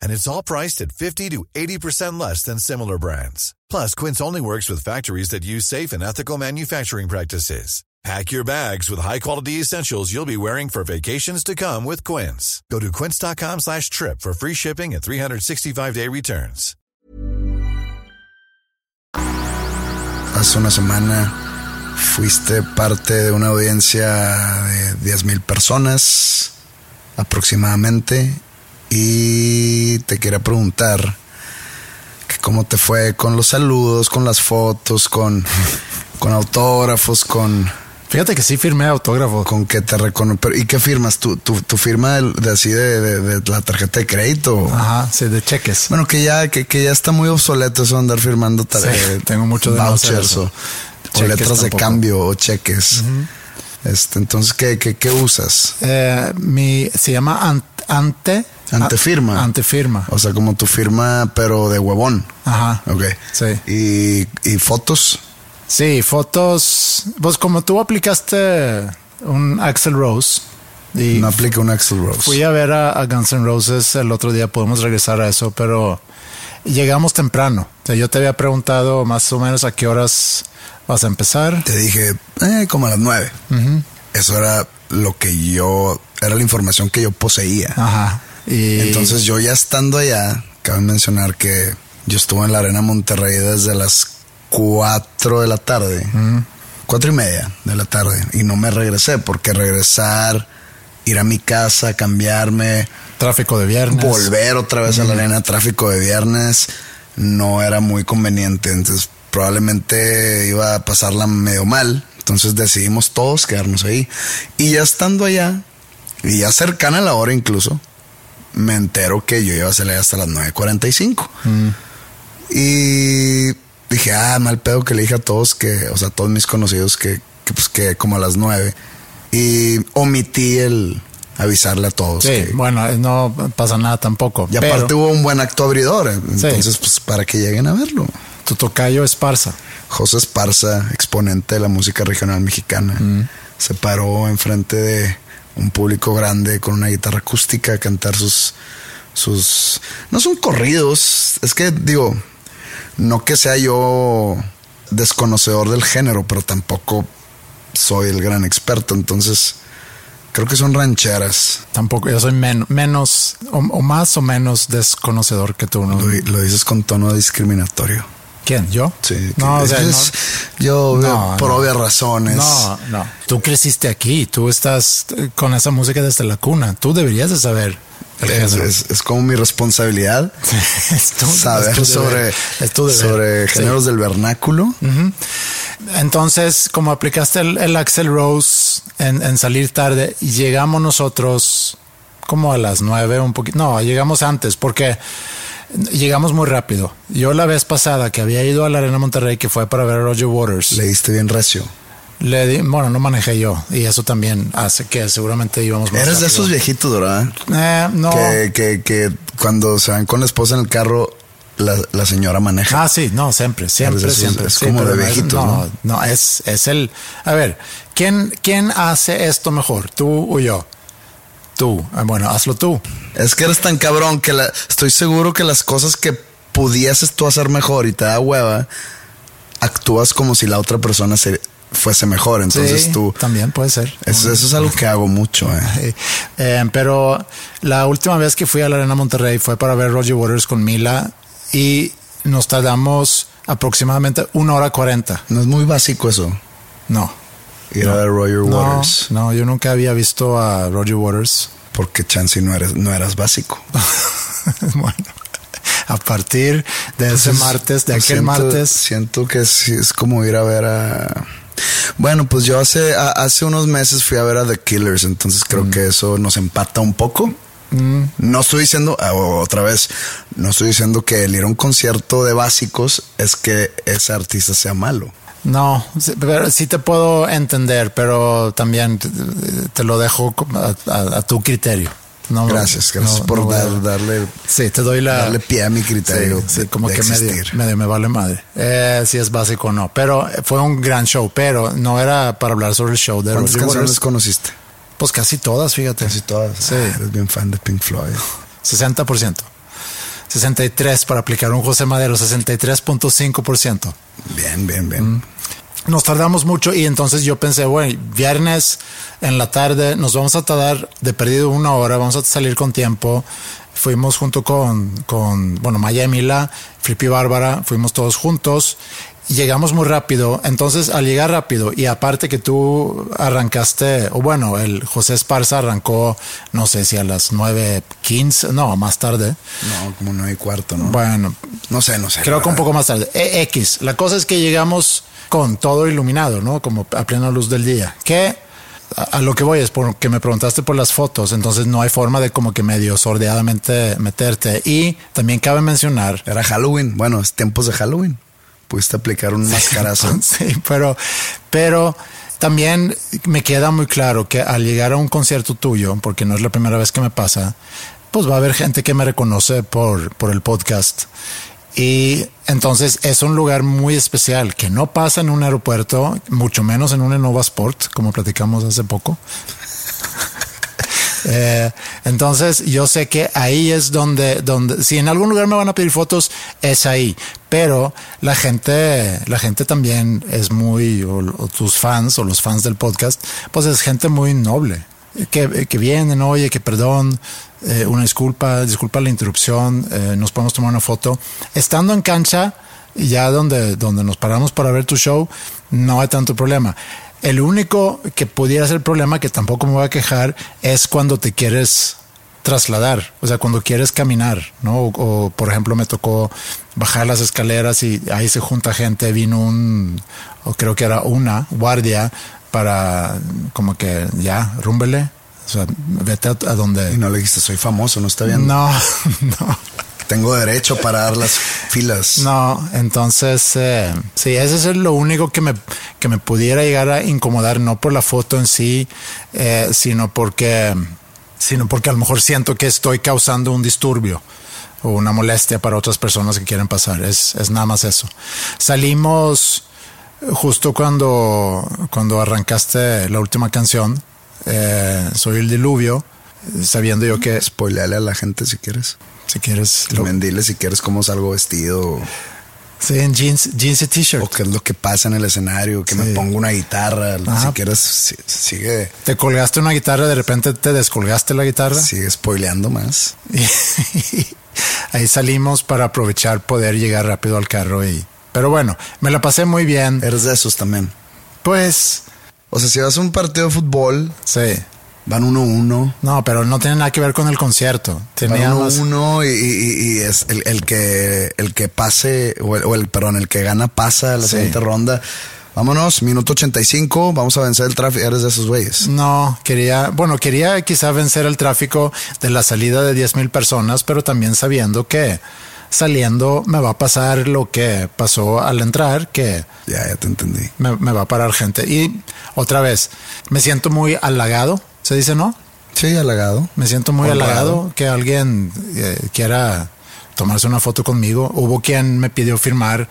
And it's all priced at 50 to 80% less than similar brands. Plus, Quince only works with factories that use safe and ethical manufacturing practices. Pack your bags with high-quality essentials you'll be wearing for vacations to come with Quince. Go to quince.com slash trip for free shipping and 365-day returns. Hace una semana fuiste parte de una audiencia de 10 mil personas aproximadamente y te quería preguntar que cómo te fue con los saludos, con las fotos, con, con autógrafos, con, Fíjate que sí firmé autógrafo. con que te reconozco. ¿Y qué firmas? ¿Tu, tu, tu firma de, de así de, de- de la tarjeta de crédito? Ajá, sí, de cheques. Bueno, que ya, que, que ya está muy obsoleto eso de andar firmando Sí, tengo mucho de no vouchers eso. o, o letras de cambio o cheques. Este, entonces, ¿qué, qué, qué usas? Eh, mi, se llama Ant- Ante. Antefirma. a- Antefirma. O sea, como tu firma, pero de huevón. Ajá. Ok. Sí. ¿Y, y fotos? Sí, fotos. Pues como tú aplicaste un Axel Rose y No aplica un Axel Rose. fui a ver a, a Guns N' Roses el otro día, podemos regresar a eso, pero llegamos temprano. O sea, yo te había preguntado más o menos a qué horas vas a empezar. Te dije, eh, como a las nueve. Eso era lo que yo, era la información que yo poseía. Ajá. Y Entonces yo ya estando allá, cabe mencionar que yo estuve en la Arena Monterrey desde las 4 de la tarde, cuatro y media de la tarde, y no me regresé porque regresar, ir a mi casa, cambiarme, tráfico de viernes. volver otra vez a la arena, tráfico de viernes, no era muy conveniente. Entonces probablemente iba a pasarla medio mal. Entonces decidimos todos quedarnos ahí. Y ya estando allá, y ya cercana a la hora incluso, me entero que yo iba a salir hasta las 9.45. Y dije, ah, mal pedo que le dije a todos que, o sea, a todos mis conocidos que, que, pues que como a las 9. Y omití el avisarle a todos. Sí, que- bueno, no pasa nada tampoco. y pero aparte hubo un buen acto abridor. eh, Entonces, pues para que lleguen a verlo. Tu tocayo Esparza. José Esparza, exponente de la música regional mexicana, se paró enfrente de un público grande con una guitarra acústica a cantar sus. sus. No son corridos. Es que digo. No que sea yo desconocedor del género, pero tampoco soy el gran experto. Entonces, creo que son rancheras. Tampoco, yo soy men- menos o, o más o menos desconocedor que tú. ¿no? Lo, lo dices con tono discriminatorio. ¿Quién? ¿Yo? Sí, No, o sea, es- no. yo No, por obvias razones. No, no. Tú creciste aquí, tú estás eh, con esa música desde la cuna. Tú deberías de saber. Es, género. es- es como mi responsabilidad [laughs] tu- saber sobre, sobre Sí. géneros del vernáculo. Entonces, como aplicaste el, el Axel Rose en, en salir tarde, y llegamos nosotros como a las nueve, un poquito. No, llegamos antes porque llegamos muy rápido. Yo la vez pasada que había ido a la Arena Monterrey, que fue para ver a Roger Waters, le, Leíste bien recio. di, bueno, no manejé yo y eso también hace que seguramente íbamos más Eres de esos viejitos, ¿verdad? Eh, no. Que, que, que cuando se van con la esposa en el carro, la, la señora maneja. Ah, sí, no, siempre, siempre, siempre. es como de viejitos, No, ¿no? no, es, es el. A ver, ¿quién, ¿quién hace esto mejor? ¿Tú o yo? Tú. Ah, Bueno, hazlo tú. Es que eres tan cabrón que la- estoy seguro que las cosas que pudieses tú hacer mejor y te da hueva, actúas como si la otra persona se, fuese mejor. Entonces Sí, tú... También puede ser. Eso, eso es algo que hago mucho. Eh, [laughs] eh, pero la última vez que fui a la Arena Monterrey fue para ver Roger Waters con Mila y nos tardamos aproximadamente una hora cuarenta. No es muy básico eso. No. Ir a ver Roger No, Waters. no, yo nunca había visto a Roger Waters. Porque chance no eres, no eras básico. [laughs] bueno, a partir de ese martes, de aquel Siento- martes. Siento que sí, es como ir a ver a. Bueno, pues yo hace, a- hace unos meses fui a ver a The Killers, entonces creo Mm. que eso nos empata un poco. No estoy diciendo, ah, otra vez, no estoy diciendo que el ir a un concierto de básicos es que ese artista sea malo. No, sí, pero sí te puedo entender, pero también te, lo dejo a, a- a tu criterio. No, Gracias, gracias no- por no dar- darle, Sí, te doy la. darle pie a mi criterio. Sí, sí, de- como de que medio, medio me vale madre. Eh, si es básico o no. Pero fue un gran show, pero no era para hablar sobre el show de ¿Cuántas Roger canciones Waters. conociste? Pues casi todas, fíjate. Casi todas. Sí. Ah, eres bien fan de Pink Floyd. 60%. 63 para aplicar un José Madero, 63.5%. Bien, bien, bien. Nos tardamos mucho y entonces yo pensé, bueno, viernes en la tarde nos vamos a tardar de perdido una hora, vamos a salir con tiempo. Fuimos junto con, con bueno, Maya Emila, Flippy Bárbara, fuimos todos juntos. Llegamos muy rápido, entonces al llegar rápido y aparte que tú arrancaste, o bueno, el José Esparza arrancó, no sé si a las 9.15, no, más tarde. No, como no hay cuarto, ¿no? Bueno, No sé, no sé. Creo que un poco más tarde. E- X. La cosa es que llegamos con todo iluminado, ¿no? Como a plena luz del día. Que a, a lo que voy es porque me preguntaste por las fotos, entonces no hay forma de como que medio sordeadamente meterte. Y también cabe mencionar. Era Halloween. Bueno, es tiempos de Halloween. Pudiste aplicar un mascarazo. [laughs] Sí, pero, pero también me queda muy claro que al llegar a un concierto tuyo, porque no es la primera vez que me pasa, pues va a haber gente que me reconoce por, por el podcast. Y entonces es un lugar muy especial que no pasa en un aeropuerto, mucho menos en un Innova Sport, como platicamos hace poco. Eh, entonces yo sé que ahí es donde, donde, si en algún lugar me van a pedir fotos, es ahí. Pero la gente, la gente también es muy, o, o tus fans o los fans del podcast, pues es gente muy noble. Que, que vienen, oye, que perdón, eh, una disculpa, disculpa la interrupción, eh, nos podemos tomar una foto. Estando en cancha, ya donde, donde nos paramos para ver tu show, no hay tanto problema. El único que pudiera ser problema, que tampoco me voy a quejar, es cuando te quieres trasladar, o sea, cuando quieres caminar, ¿no? O, o, por ejemplo, me tocó bajar las escaleras y ahí se junta gente, vino un, o creo que era una guardia para como que ya, rúmbele, o sea, vete a, a donde... Y no le dijiste, soy famoso, no está bien. No, [laughs] no. Tengo derecho para dar las filas. [laughs] No, entonces, eh, sí, ese es lo único que me, que me pudiera llegar a incomodar, no por la foto en sí, eh, sino porque, sino porque a lo mejor siento que estoy causando un disturbio o una molestia para otras personas que quieren pasar. Es, es nada más eso. Salimos justo cuando, cuando arrancaste la última canción, eh, Soy el diluvio, sabiendo yo que... Spoileale a la gente si quieres. Si quieres... Lo... Dile si quieres cómo salgo vestido. Sí, en jeans, jeans y t-shirt. O qué es lo que pasa en el escenario, que sí. me pongo una guitarra. Ajá. Si quieres, si, sigue. Te colgaste una guitarra, de repente te descolgaste la guitarra. Sigue spoileando más. [laughs] ahí salimos para aprovechar poder llegar rápido al carro y. Pero bueno, me la pasé muy bien. Eres de esos también. Pues. O sea, si vas a un partido de fútbol. Sí. Van uno uno. No, pero no tiene nada que ver con el concierto. Van uno uno y, y, y, es el, el, que el que pase o el, o el perdón el que gana pasa la sí. siguiente ronda. Vámonos, minuto 85, vamos a vencer el tráfico. Eres de esos güeyes. No, quería, bueno, quería quizá vencer el tráfico de la salida de 10 mil personas, pero también sabiendo que saliendo me va a pasar lo que pasó al entrar, que... Ya, ya te entendí. Me, me va a parar gente. Y otra vez, me siento muy halagado, se dice, ¿no? Sí, halagado. Me siento muy halagado que alguien eh, quiera tomarse una foto conmigo. Hubo quien me pidió firmar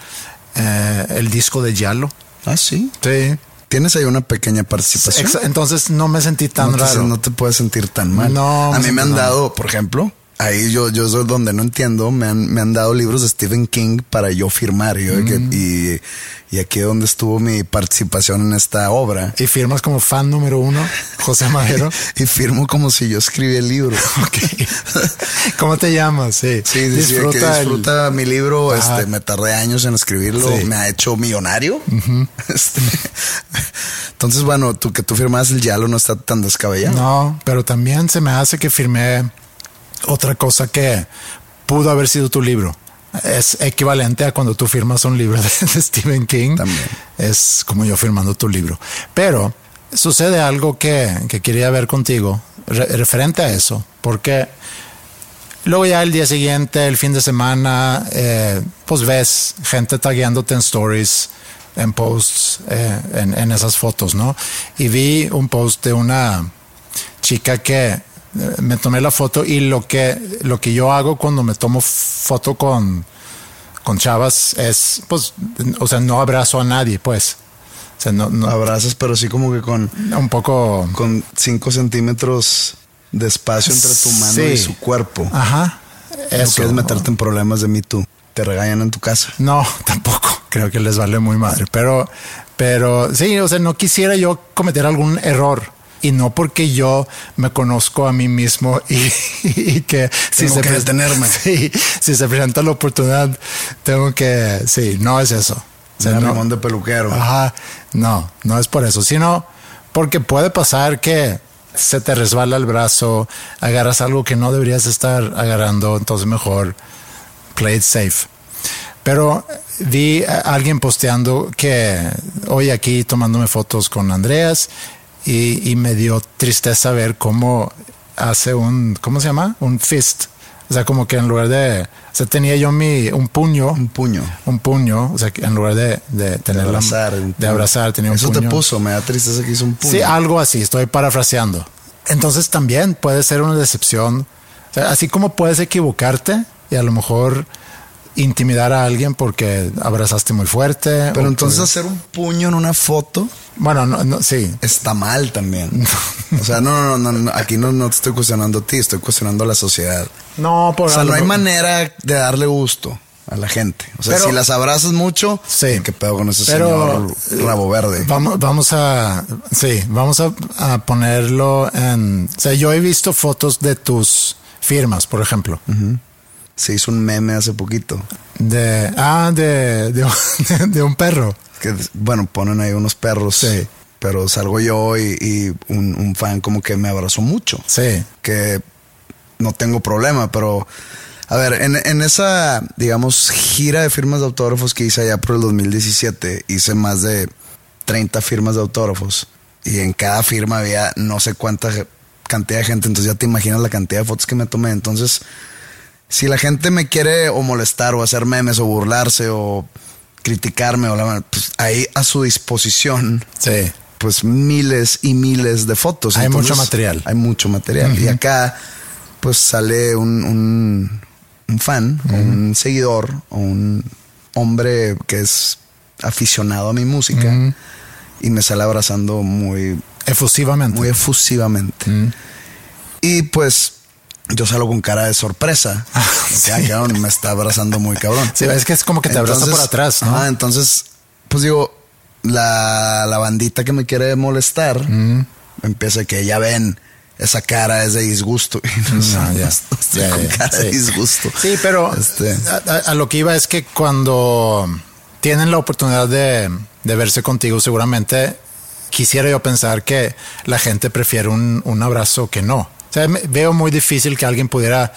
eh, el disco de Yalo. Ah, sí. Sí. Tienes ahí una pequeña participación. Entonces no me sentí tan no te, raro. No te puedes sentir tan mal. No. A mí me han dado, por ejemplo, ahí yo, yo soy donde no entiendo, me han, me han dado libros de Stephen King para yo firmar. Yo, mm. que, y, y aquí es donde estuvo mi participación en esta obra. ¿Y firmas como fan número uno, José Madero? [laughs] y firmo como si yo escribí el libro. [laughs] ok. ¿Cómo te llamas? Sí. Sí, disfruta, que disfruta el... mi libro. Ajá. Este, me tardé años en escribirlo. Sí. Me ha hecho millonario. Uh [laughs] -huh. este, entonces, bueno, tú que tú firmas el Yalo no está tan descabellado. No, pero también se me hace que firmé otra cosa que pudo haber sido tu libro. Es equivalente a cuando tú firmas un libro [laughs] de, de Stephen King. También. Es como yo firmando tu libro. Pero sucede algo que, que quería ver contigo re referente a eso, porque luego ya el día siguiente, el fin de semana, eh, pues ves gente tagueándote en stories, en posts, eh, en, en esas fotos, ¿no? Y vi un post de una chica que me tomé la foto y lo que, lo que yo hago cuando me tomo foto con, con chavas es, pues, o sea, no abrazo a nadie, pues. O sea, no, no abrazas, pero sí como que con un poco con cinco centímetros de espacio entre tu mano sí. y su cuerpo. Ajá. Eso. No quieres meterte en problemas de mí tú. Te regañan en tu casa. No, [laughs] tampoco. Creo que les vale muy madre. Pero, pero sí, o sea, no quisiera yo cometer algún error y no porque yo me conozco a mí mismo y, [laughs] y que si tengo se que detenerme. [laughs] Sí, si se presenta la oportunidad, tengo que, sí, no es eso. O sea, no, de peluquero. Ajá, no, no es por eso, sino porque puede pasar que se te resbala el brazo, agarras algo que no deberías estar agarrando, entonces mejor play it safe. Pero vi a alguien posteando que hoy aquí tomándome fotos con Andreas y, y, me dio tristeza ver cómo hace un, ¿cómo se llama? Un fist O sea, como que en lugar de, o sea, tenía yo mi, un puño, Un puño. un puño, o sea, que en lugar de, de tener la- abrazar, un de abrazar, tenía un Eso puño. te puso, me da tristeza que hizo un puño. Sí, algo así, estoy parafraseando. Entonces también puede ser una decepción. O sea, así como puedes equivocarte y a lo mejor intimidar a alguien porque abrazaste muy fuerte. Pero entonces por- hacer un puño en una foto bueno, no, no, sí. está mal también. O sea, no, no, no, no, aquí no, no te estoy cuestionando a ti, estoy cuestionando a la sociedad. No, por O sea, no hay manera de darle gusto a la gente. O sea, Pero- si las abrazas mucho, Sí. ¿qué pedo con ese Pero- señor rabo verde? Vamos, vamos a, sí, vamos a, a ponerlo en, o sea, yo he visto fotos de tus firmas, por ejemplo, Se hizo un meme hace poquito. de, ah, de, de, [laughs] de un perro. Que, bueno, ponen ahí unos perros. Sí. Pero salgo yo y, y un, un fan como que me abrazó mucho. Sí, que no tengo problema, pero a ver, en, en esa, digamos, gira de firmas de autógrafos que hice allá por el 2017, hice más de 30 firmas de autógrafos y en cada firma había no sé cuánta cantidad de gente, entonces ya te imaginas la cantidad de fotos que me tomé, entonces si la gente me quiere o molestar o hacer memes o burlarse o criticarme o la, pues ahí a su disposición sí. pues miles y miles de fotos. Hay mucho material. Hay mucho material. Y acá, pues sale un, un, un fan, un seguidor, o un hombre que es aficionado a mi música y me sale abrazando muy, Efusivamente. muy efusivamente. Y pues yo salgo con cara de sorpresa. [laughs] sí. Ya, cabrón, me está abrazando muy cabrón. Sí, es que es como que te abraza por atrás, ¿no? entonces, pues digo, la, la bandita que me quiere molestar Mm. empieza que ya ven, esa cara es de disgusto. [laughs] Y no, ya. [laughs] estoy Ya, con ya, cara de sí. disgusto. Sí, pero Este, a lo que iba es que cuando tienen la oportunidad de, de verse contigo, seguramente quisiera yo pensar que la gente prefiere un, un abrazo que no. O sea, veo muy difícil que alguien pudiera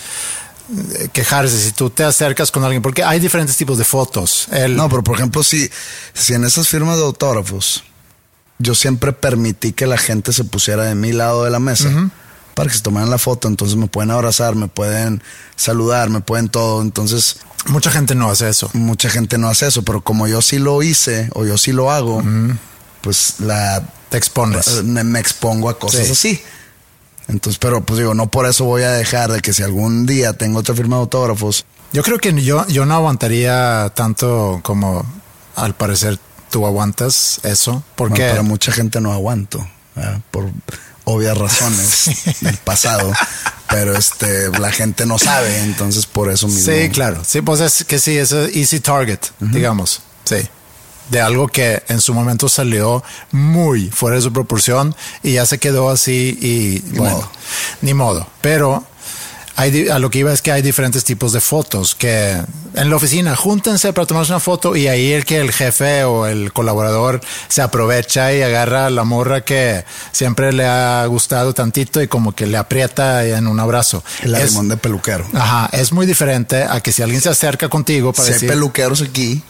eh, quejarse si tú te acercas con alguien, porque hay diferentes tipos de fotos. El, no, pero por ejemplo, si, si en esas firmas de autógrafos yo siempre permití que la gente se pusiera de mi lado de la mesa para que se tomaran la foto, entonces me pueden abrazar, me pueden saludar, me pueden todo, entonces mucha gente no hace eso. mucha gente no hace eso, pero como yo sí lo hice o yo sí lo hago, pues la Te expones. me, me expongo a cosas Sí. así. Entonces, pero pues digo, no por eso voy a dejar de que si algún día tengo otra firma de autógrafos, Yo creo que yo, yo no aguantaría tanto como al parecer tú aguantas eso, porque bueno, para mucha gente no aguanto, ¿verdad? por obvias razones [laughs] del pasado, pero este la gente no sabe, entonces por eso mismo. Sí, claro. Sí, pues es que sí, es easy target, digamos. Sí. De algo que en su momento salió muy fuera de su proporción y ya se quedó así y Ni bueno, modo. ni modo. Pero hay, a lo que iba es que hay diferentes tipos de fotos que en la oficina júntense para tomarse una foto y ahí el que el jefe o el colaborador se aprovecha y agarra a la morra que siempre le ha gustado tantito y como que le aprieta en un abrazo. El Es- arrimón de peluquero. Ajá, es muy diferente a que si alguien se acerca contigo para Si hay decir, peluqueros aquí,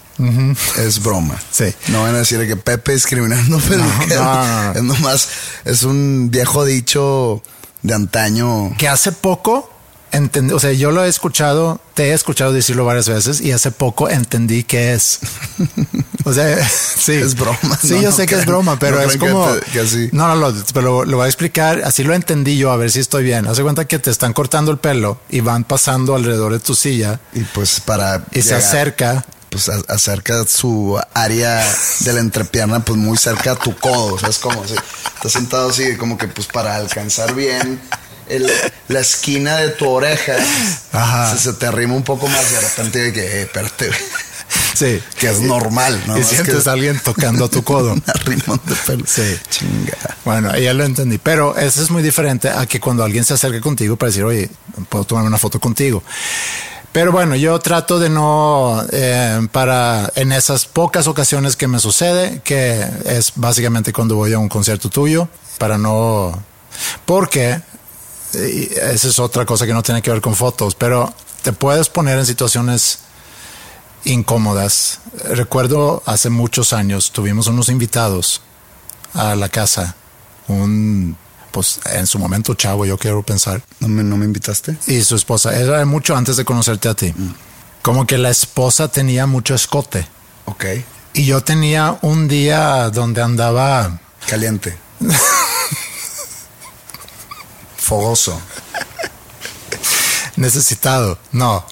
es broma. Sí. No van a decir que Pepe discriminando [laughs] peluqueros. no, no, no. Es nomás, es un viejo dicho de antaño. que hace poco entendí, o sea, yo lo he escuchado, te he escuchado decirlo varias veces y hace poco entendí qué es. [laughs] O sea, [laughs] sí. Es broma, Sí, no, yo no sé que es broma, pero no es que como. que así. No, no, lo, pero lo voy a explicar. Así lo entendí yo, a ver si estoy bien. Hace cuenta que te están cortando el pelo y van pasando alrededor de tu silla Y pues para. y se llegar, acerca. Pues a- acerca su área de la entrepierna, pues muy cerca a tu codo. O sea, es como si estás sentado así, como que pues para alcanzar bien el- la esquina de tu oreja, Ajá. se, se te arrima un poco más y de repente de que, eh, espérate. Sí. que es normal, ¿no? y Es sientes que- a alguien tocando tu codo. [laughs] Un de pelo. Sí. Chinga. Bueno, ya lo entendí, pero eso es muy diferente a que cuando alguien se acerque contigo para decir, oye, puedo tomar una foto contigo. Pero bueno, yo trato de no, eh, para en esas pocas ocasiones que me sucede, que es básicamente cuando voy a un concierto tuyo, para no, porque esa es otra cosa que no tiene que ver con fotos, pero te puedes poner en situaciones incómodas. Recuerdo hace muchos años tuvimos unos invitados a la casa, un pues en su momento chavo, yo quiero pensar. ¿No me, no me invitaste? Y su esposa, era mucho antes de conocerte a ti. Como que la esposa tenía mucho escote. Ok. Y yo tenía un día donde andaba Caliente. [laughs] Fogoso. necesitado. No,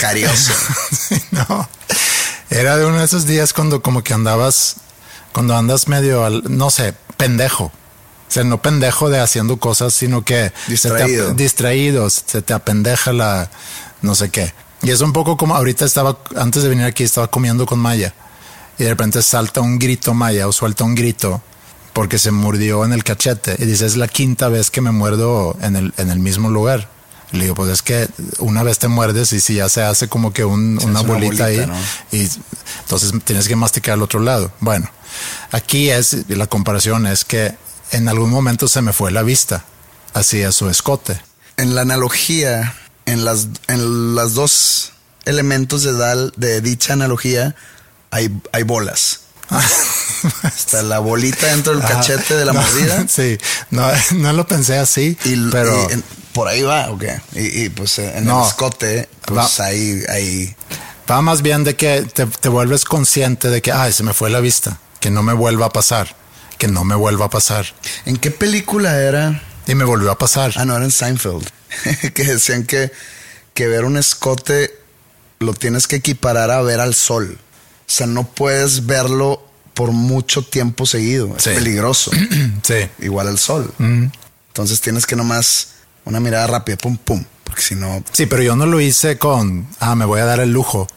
Jarioso. [laughs] no. Era de uno de esos días cuando como que andabas, cuando andas medio, al- no sé, pendejo. O sea, no pendejo de haciendo cosas, sino que se te Distraído. distraído, se te apendeja la no sé qué. Y es un poco como ahorita estaba, antes de venir aquí, estaba comiendo con Maya. Y de repente salta un grito Maya o suelta un grito porque se mordió en el cachete. Y dice, es la quinta vez que me muerdo en el, en el mismo lugar. Le digo, pues es que una vez te muerdes y si ya se hace como que un- una, bolita, bolita, ahí. ¿no? Y entonces tienes que masticar al otro lado. Bueno, aquí es, la comparación es que en algún momento se me fue la vista hacia su escote. En la analogía, en las, en las dos elementos de, dal, de dicha analogía, hay, hay bolas. [laughs] Está la bolita dentro del Ajá. cachete de la No, mordida. [laughs] Sí, no, no lo pensé así, Y, pero y por ahí va, ok. Y, y, pues eh, en No. el escote, pues Va. ahí, ahí. va más bien de que te, te vuelves consciente de que, ay, se me fue la vista, que no me vuelva a pasar, que no me vuelva a pasar. ¿En qué película era? Y me volvió a pasar. Ah, no, era en Seinfeld. [laughs] que decían que, que ver un escote lo tienes que equiparar a ver al sol. O sea, no puedes verlo por mucho tiempo seguido. Es Sí. peligroso. [clears throat] Sí. Igual al sol. Entonces tienes que nomás una mirada rápida, pum, pum. Porque si no, Sí, pero yo no lo hice con, ah, me voy a dar el lujo.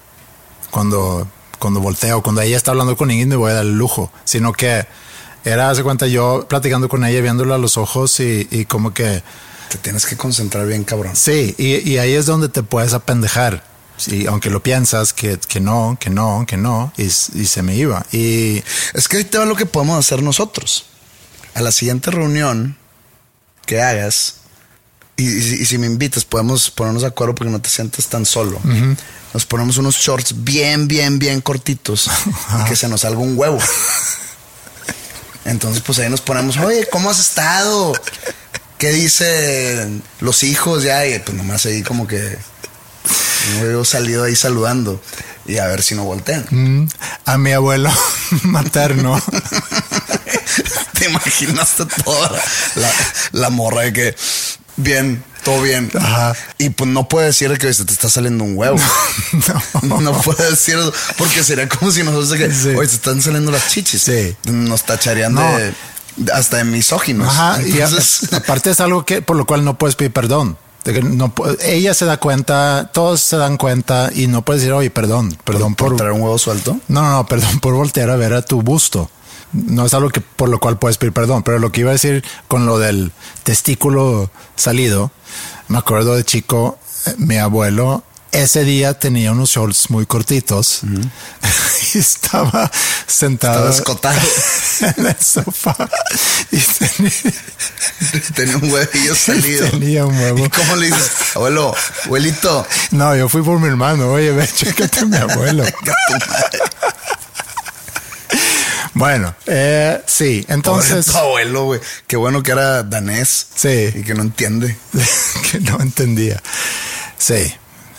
Cuando, cuando volteo, cuando ella está hablando con alguien, me voy a dar el lujo. Sino que era, hace cuenta, yo platicando con ella, viéndola a los ojos y, y como que, te tienes que concentrar bien, cabrón. sí, y, y ahí es donde te puedes apendejar. Sí, aunque lo piensas, que, que no, que no, que no, y, se me iba. Y Es que ahí te va lo que podemos hacer nosotros. A la siguiente reunión que hagas, y, y si- y si me invitas, podemos ponernos de acuerdo porque no te sientes tan solo. Nos ponemos unos shorts bien, bien, bien cortitos [laughs] y que se nos salga un huevo. Entonces, pues ahí nos ponemos, oye, ¿cómo has estado? ¿Qué dicen los hijos? Ya, y pues nomás ahí como que no veo salido ahí saludando y a ver si no voltean. mm, a mi abuelo [laughs] materno. [laughs] ¿Te imaginaste toda la, la morra de que bien, todo bien? Ajá. Y pues no puede decir que se te está saliendo un huevo. [laughs] No. No puede decir porque sería como si nosotros de que, Sí. oye, se están saliendo las chichis. Sí. Nos tacharían No. de, hasta de misóginos. Ajá, y aparte es algo que por lo cual no puedes pedir perdón. De que no, ella se da cuenta, todos se dan cuenta y no puedes decir, oye, perdón, perdón por por, traer un huevo suelto. no, no, no, perdón por voltear a ver a tu busto. No es algo que por lo cual puedes pedir perdón, pero lo que iba a decir con lo del testículo salido, me acuerdo de chico, eh, mi abuelo ese día tenía unos shorts muy cortitos [laughs] y estaba sentado Estaba escotado. [laughs] en el sofá y tenía, Tenía un huevillo [laughs] salido. Tenía un huevo. ¿Y cómo le dices? Abuelo, abuelito. No, yo fui por mi hermano. Oye, ve, chécate a mi abuelo. bueno, eh, sí, Entonces, entonces, tu abuelo, güey. Qué bueno que era danés. Sí. Y que no entiende. que no entendía. Sí,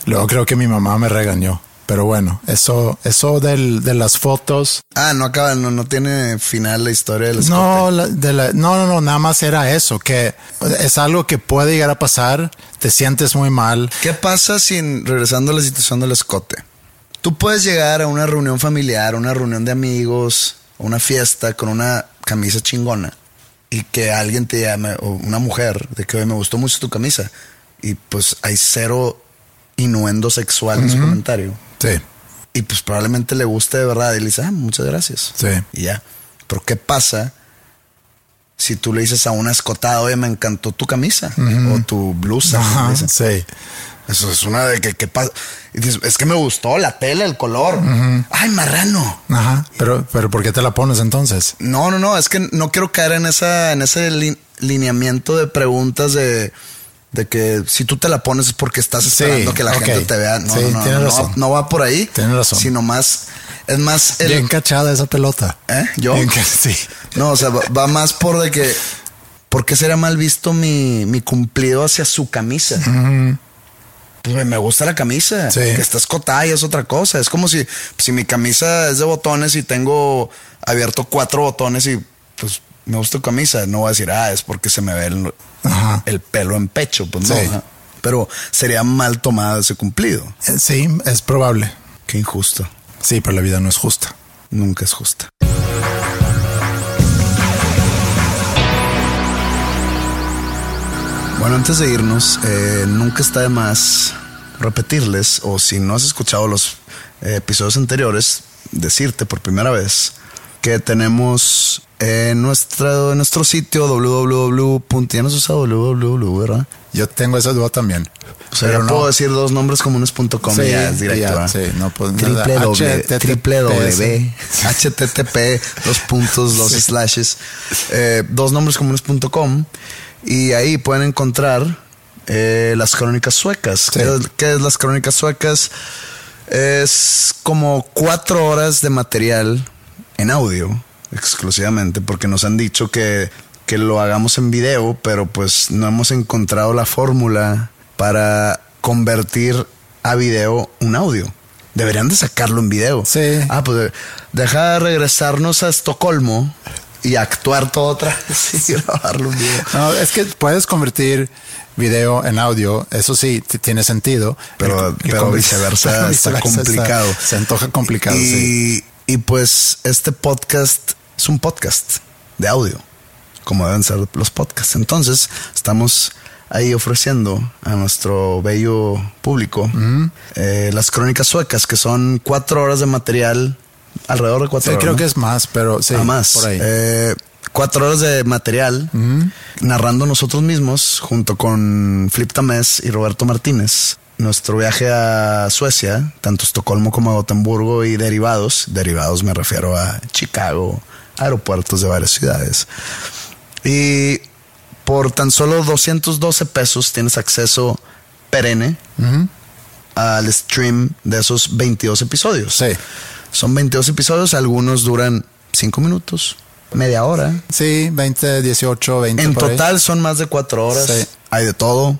luego creo que mi mamá me regañó. Pero bueno, eso, eso del, de las fotos. Ah, no acaba, no, no tiene final la historia del escote. No, la- de la- no, no, no, nada más era eso, que es algo que puede llegar a pasar, te sientes muy mal. ¿Qué pasa si, en- regresando a la situación del escote, tú puedes llegar a una reunión familiar, una reunión de amigos, una fiesta con una camisa chingona y que alguien te llame, o una mujer, de que "Oye, me gustó mucho tu camisa y pues hay cero innuendo sexual en su comentario Sí, y pues probablemente le guste de verdad y le dice, ah, muchas gracias. sí. Y ya. Pero ¿qué pasa si tú le dices a una escotada, oye, me encantó tu camisa o tu blusa? Ajá, sí. Eso es una de que, ¿qué pasa? Y dices, es que me gustó la tela, el color. Ay, marrano. Ajá, pero, pero ¿por qué te la pones entonces? No, no, no, es que no quiero caer en esa, en ese li- lineamiento de preguntas de, de que si tú te la pones es porque estás Sí, esperando que la gente te vea. No, Sí, no, no, no, razón. no va por ahí. Tienes razón. Sino más Es más, el, Bien cachada esa pelota. ¿Eh? ¿Yo? Bien ca- [laughs] sí. No, o sea, va, va más por de que. ¿Por qué será mal visto mi, mi cumplido hacia su camisa? Pues me gusta la camisa. Sí. Que está escotada y es otra cosa. Es como si, si mi camisa es de botones y tengo abierto cuatro botones y pues me gusta tu camisa. No voy a decir, ah, es porque se me ve el, Ajá. el pelo en pecho. Pues no. Sí. Pero sería mal tomado ese cumplido. Eh, Sí, es probable. Qué injusto. Sí, pero la vida no es justa. Nunca es justa. Bueno, antes de irnos, eh, nunca está de más repetirles, o si no has escuchado los eh, episodios anteriores, decirte por primera vez que tenemos en nuestra, en nuestro sitio www. Ya no se usa www, ¿verdad? Yo tengo esa duda también. O sea, Pero no. puedo decir dos nombres comunes.com Sí, ya es directo. ya, ¿verdad? sí, no, pues, triple doble, http, [laughs] dos puntos, dos slashes, eh, dos nombres comunes.com y ahí pueden encontrar eh, las crónicas suecas. Sí. ¿Qué, qué es las crónicas suecas? Es como cuatro horas de material en audio exclusivamente porque nos han dicho que, que lo hagamos en video, pero pues no hemos encontrado la fórmula para convertir a video un audio. Deberían de sacarlo en video. Sí. Ah, pues deja de regresarnos a Estocolmo y actuar todo otra vez [laughs] y grabarlo en video. No, es que puedes convertir video en audio, eso sí, tiene sentido. Pero- El- viceversa [laughs] pero está complicado. se antoja complicado, y, sí. y pues este podcast es un podcast de audio, como deben ser los podcasts. Entonces, estamos ahí ofreciendo a nuestro bello público eh, las crónicas suecas, que son cuatro horas de material, alrededor de cuatro Sí, horas. creo ¿no? que es más, pero sí, Ah, más. por ahí. Eh, cuatro horas de material narrando nosotros mismos junto con Flip Tamés y Roberto Martínez. Nuestro viaje a Suecia, tanto Estocolmo como Gotemburgo y derivados. Derivados me refiero a Chicago, aeropuertos de varias ciudades. Y por tan solo 212 pesos tienes acceso perenne al stream de esos 22 episodios. Sí. Son 22 episodios, algunos duran 5 minutos, media hora. Sí, 20, 18, 20. En ahí. total son más de 4 horas. Sí. Hay de todo.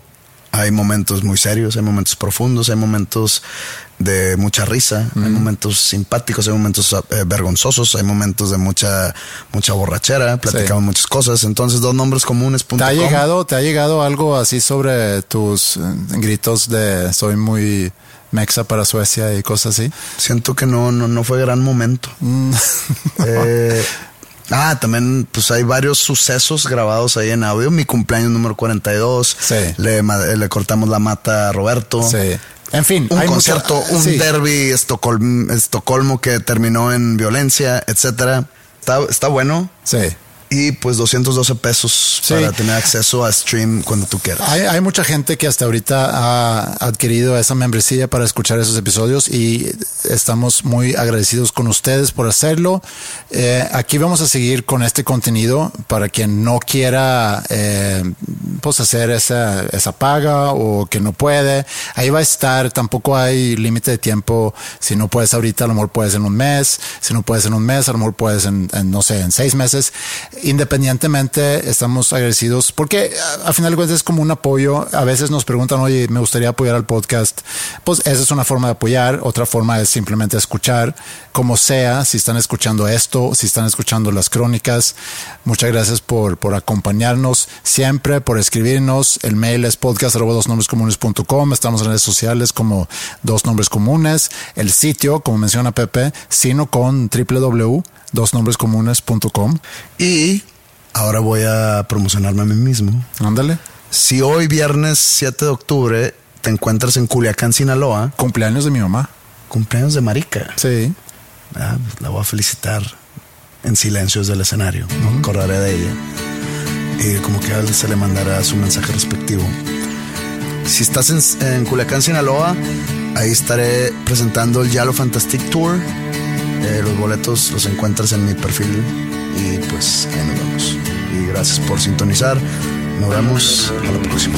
Hay momentos muy serios, hay momentos profundos, hay momentos de mucha risa, hay momentos simpáticos, hay momentos eh, vergonzosos, hay momentos de mucha mucha borrachera, platicamos muchas cosas. Entonces, dos nombres comunes. ¿Te ha llegado, te ha llegado algo así sobre tus eh, gritos de soy muy mexa para Suecia y cosas así? Siento que no, no, no fue gran momento. Mm. [laughs] Eh, ah, también pues hay varios sucesos grabados ahí en audio. Mi cumpleaños número 42. Sí. Le, le cortamos la mata a Roberto. Sí. En fin, Un hay concierto, un sí. derby Estocolm- Estocolmo que terminó en violencia, etcétera. Está, está bueno. Sí. Y pues 212 pesos Sí. para tener acceso a stream cuando tú quieras. Hay, hay mucha gente que hasta ahorita ha adquirido esa membresía para escuchar esos episodios y estamos muy agradecidos con ustedes por hacerlo. Eh, aquí vamos a seguir con este contenido para quien no quiera eh, pues hacer esa, esa paga o que no puede. Ahí va a estar, tampoco hay límite de tiempo. Si no puedes ahorita, a lo mejor puedes en un mes. Si no puedes en un mes, a lo mejor puedes en, en, no sé, en seis meses. Independientemente, estamos agradecidos porque a, final de cuentas es como un apoyo. A veces nos preguntan, oye, me gustaría apoyar al podcast. Pues esa es una forma de apoyar. Otra forma es simplemente escuchar, como sea, si están escuchando esto, si están escuchando las crónicas. Muchas gracias por, por acompañarnos siempre, por escribirnos. El mail es podcast. Estamos en redes sociales como dos nombres comunes. El sitio, como menciona Pepe, sino con www.dosnombrescomunes.com. Y ahora voy a promocionarme a mí mismo. Ándale. Si hoy viernes 7 de octubre te encuentras en Culiacán, Sinaloa, Cumpleaños de mi mamá. cumpleaños de Marica. Sí. Ah, pues la voy a felicitar en silencio desde el escenario. Me acordaré de ella. Y como que a se le mandará su mensaje respectivo. Si estás en, en Culiacán, Sinaloa, ahí estaré presentando el Yalo Fantastic Tour. Eh, los boletos los encuentras en mi perfil. Y pues ahí nos vemos. Y gracias por sintonizar. Nos vemos a la próxima.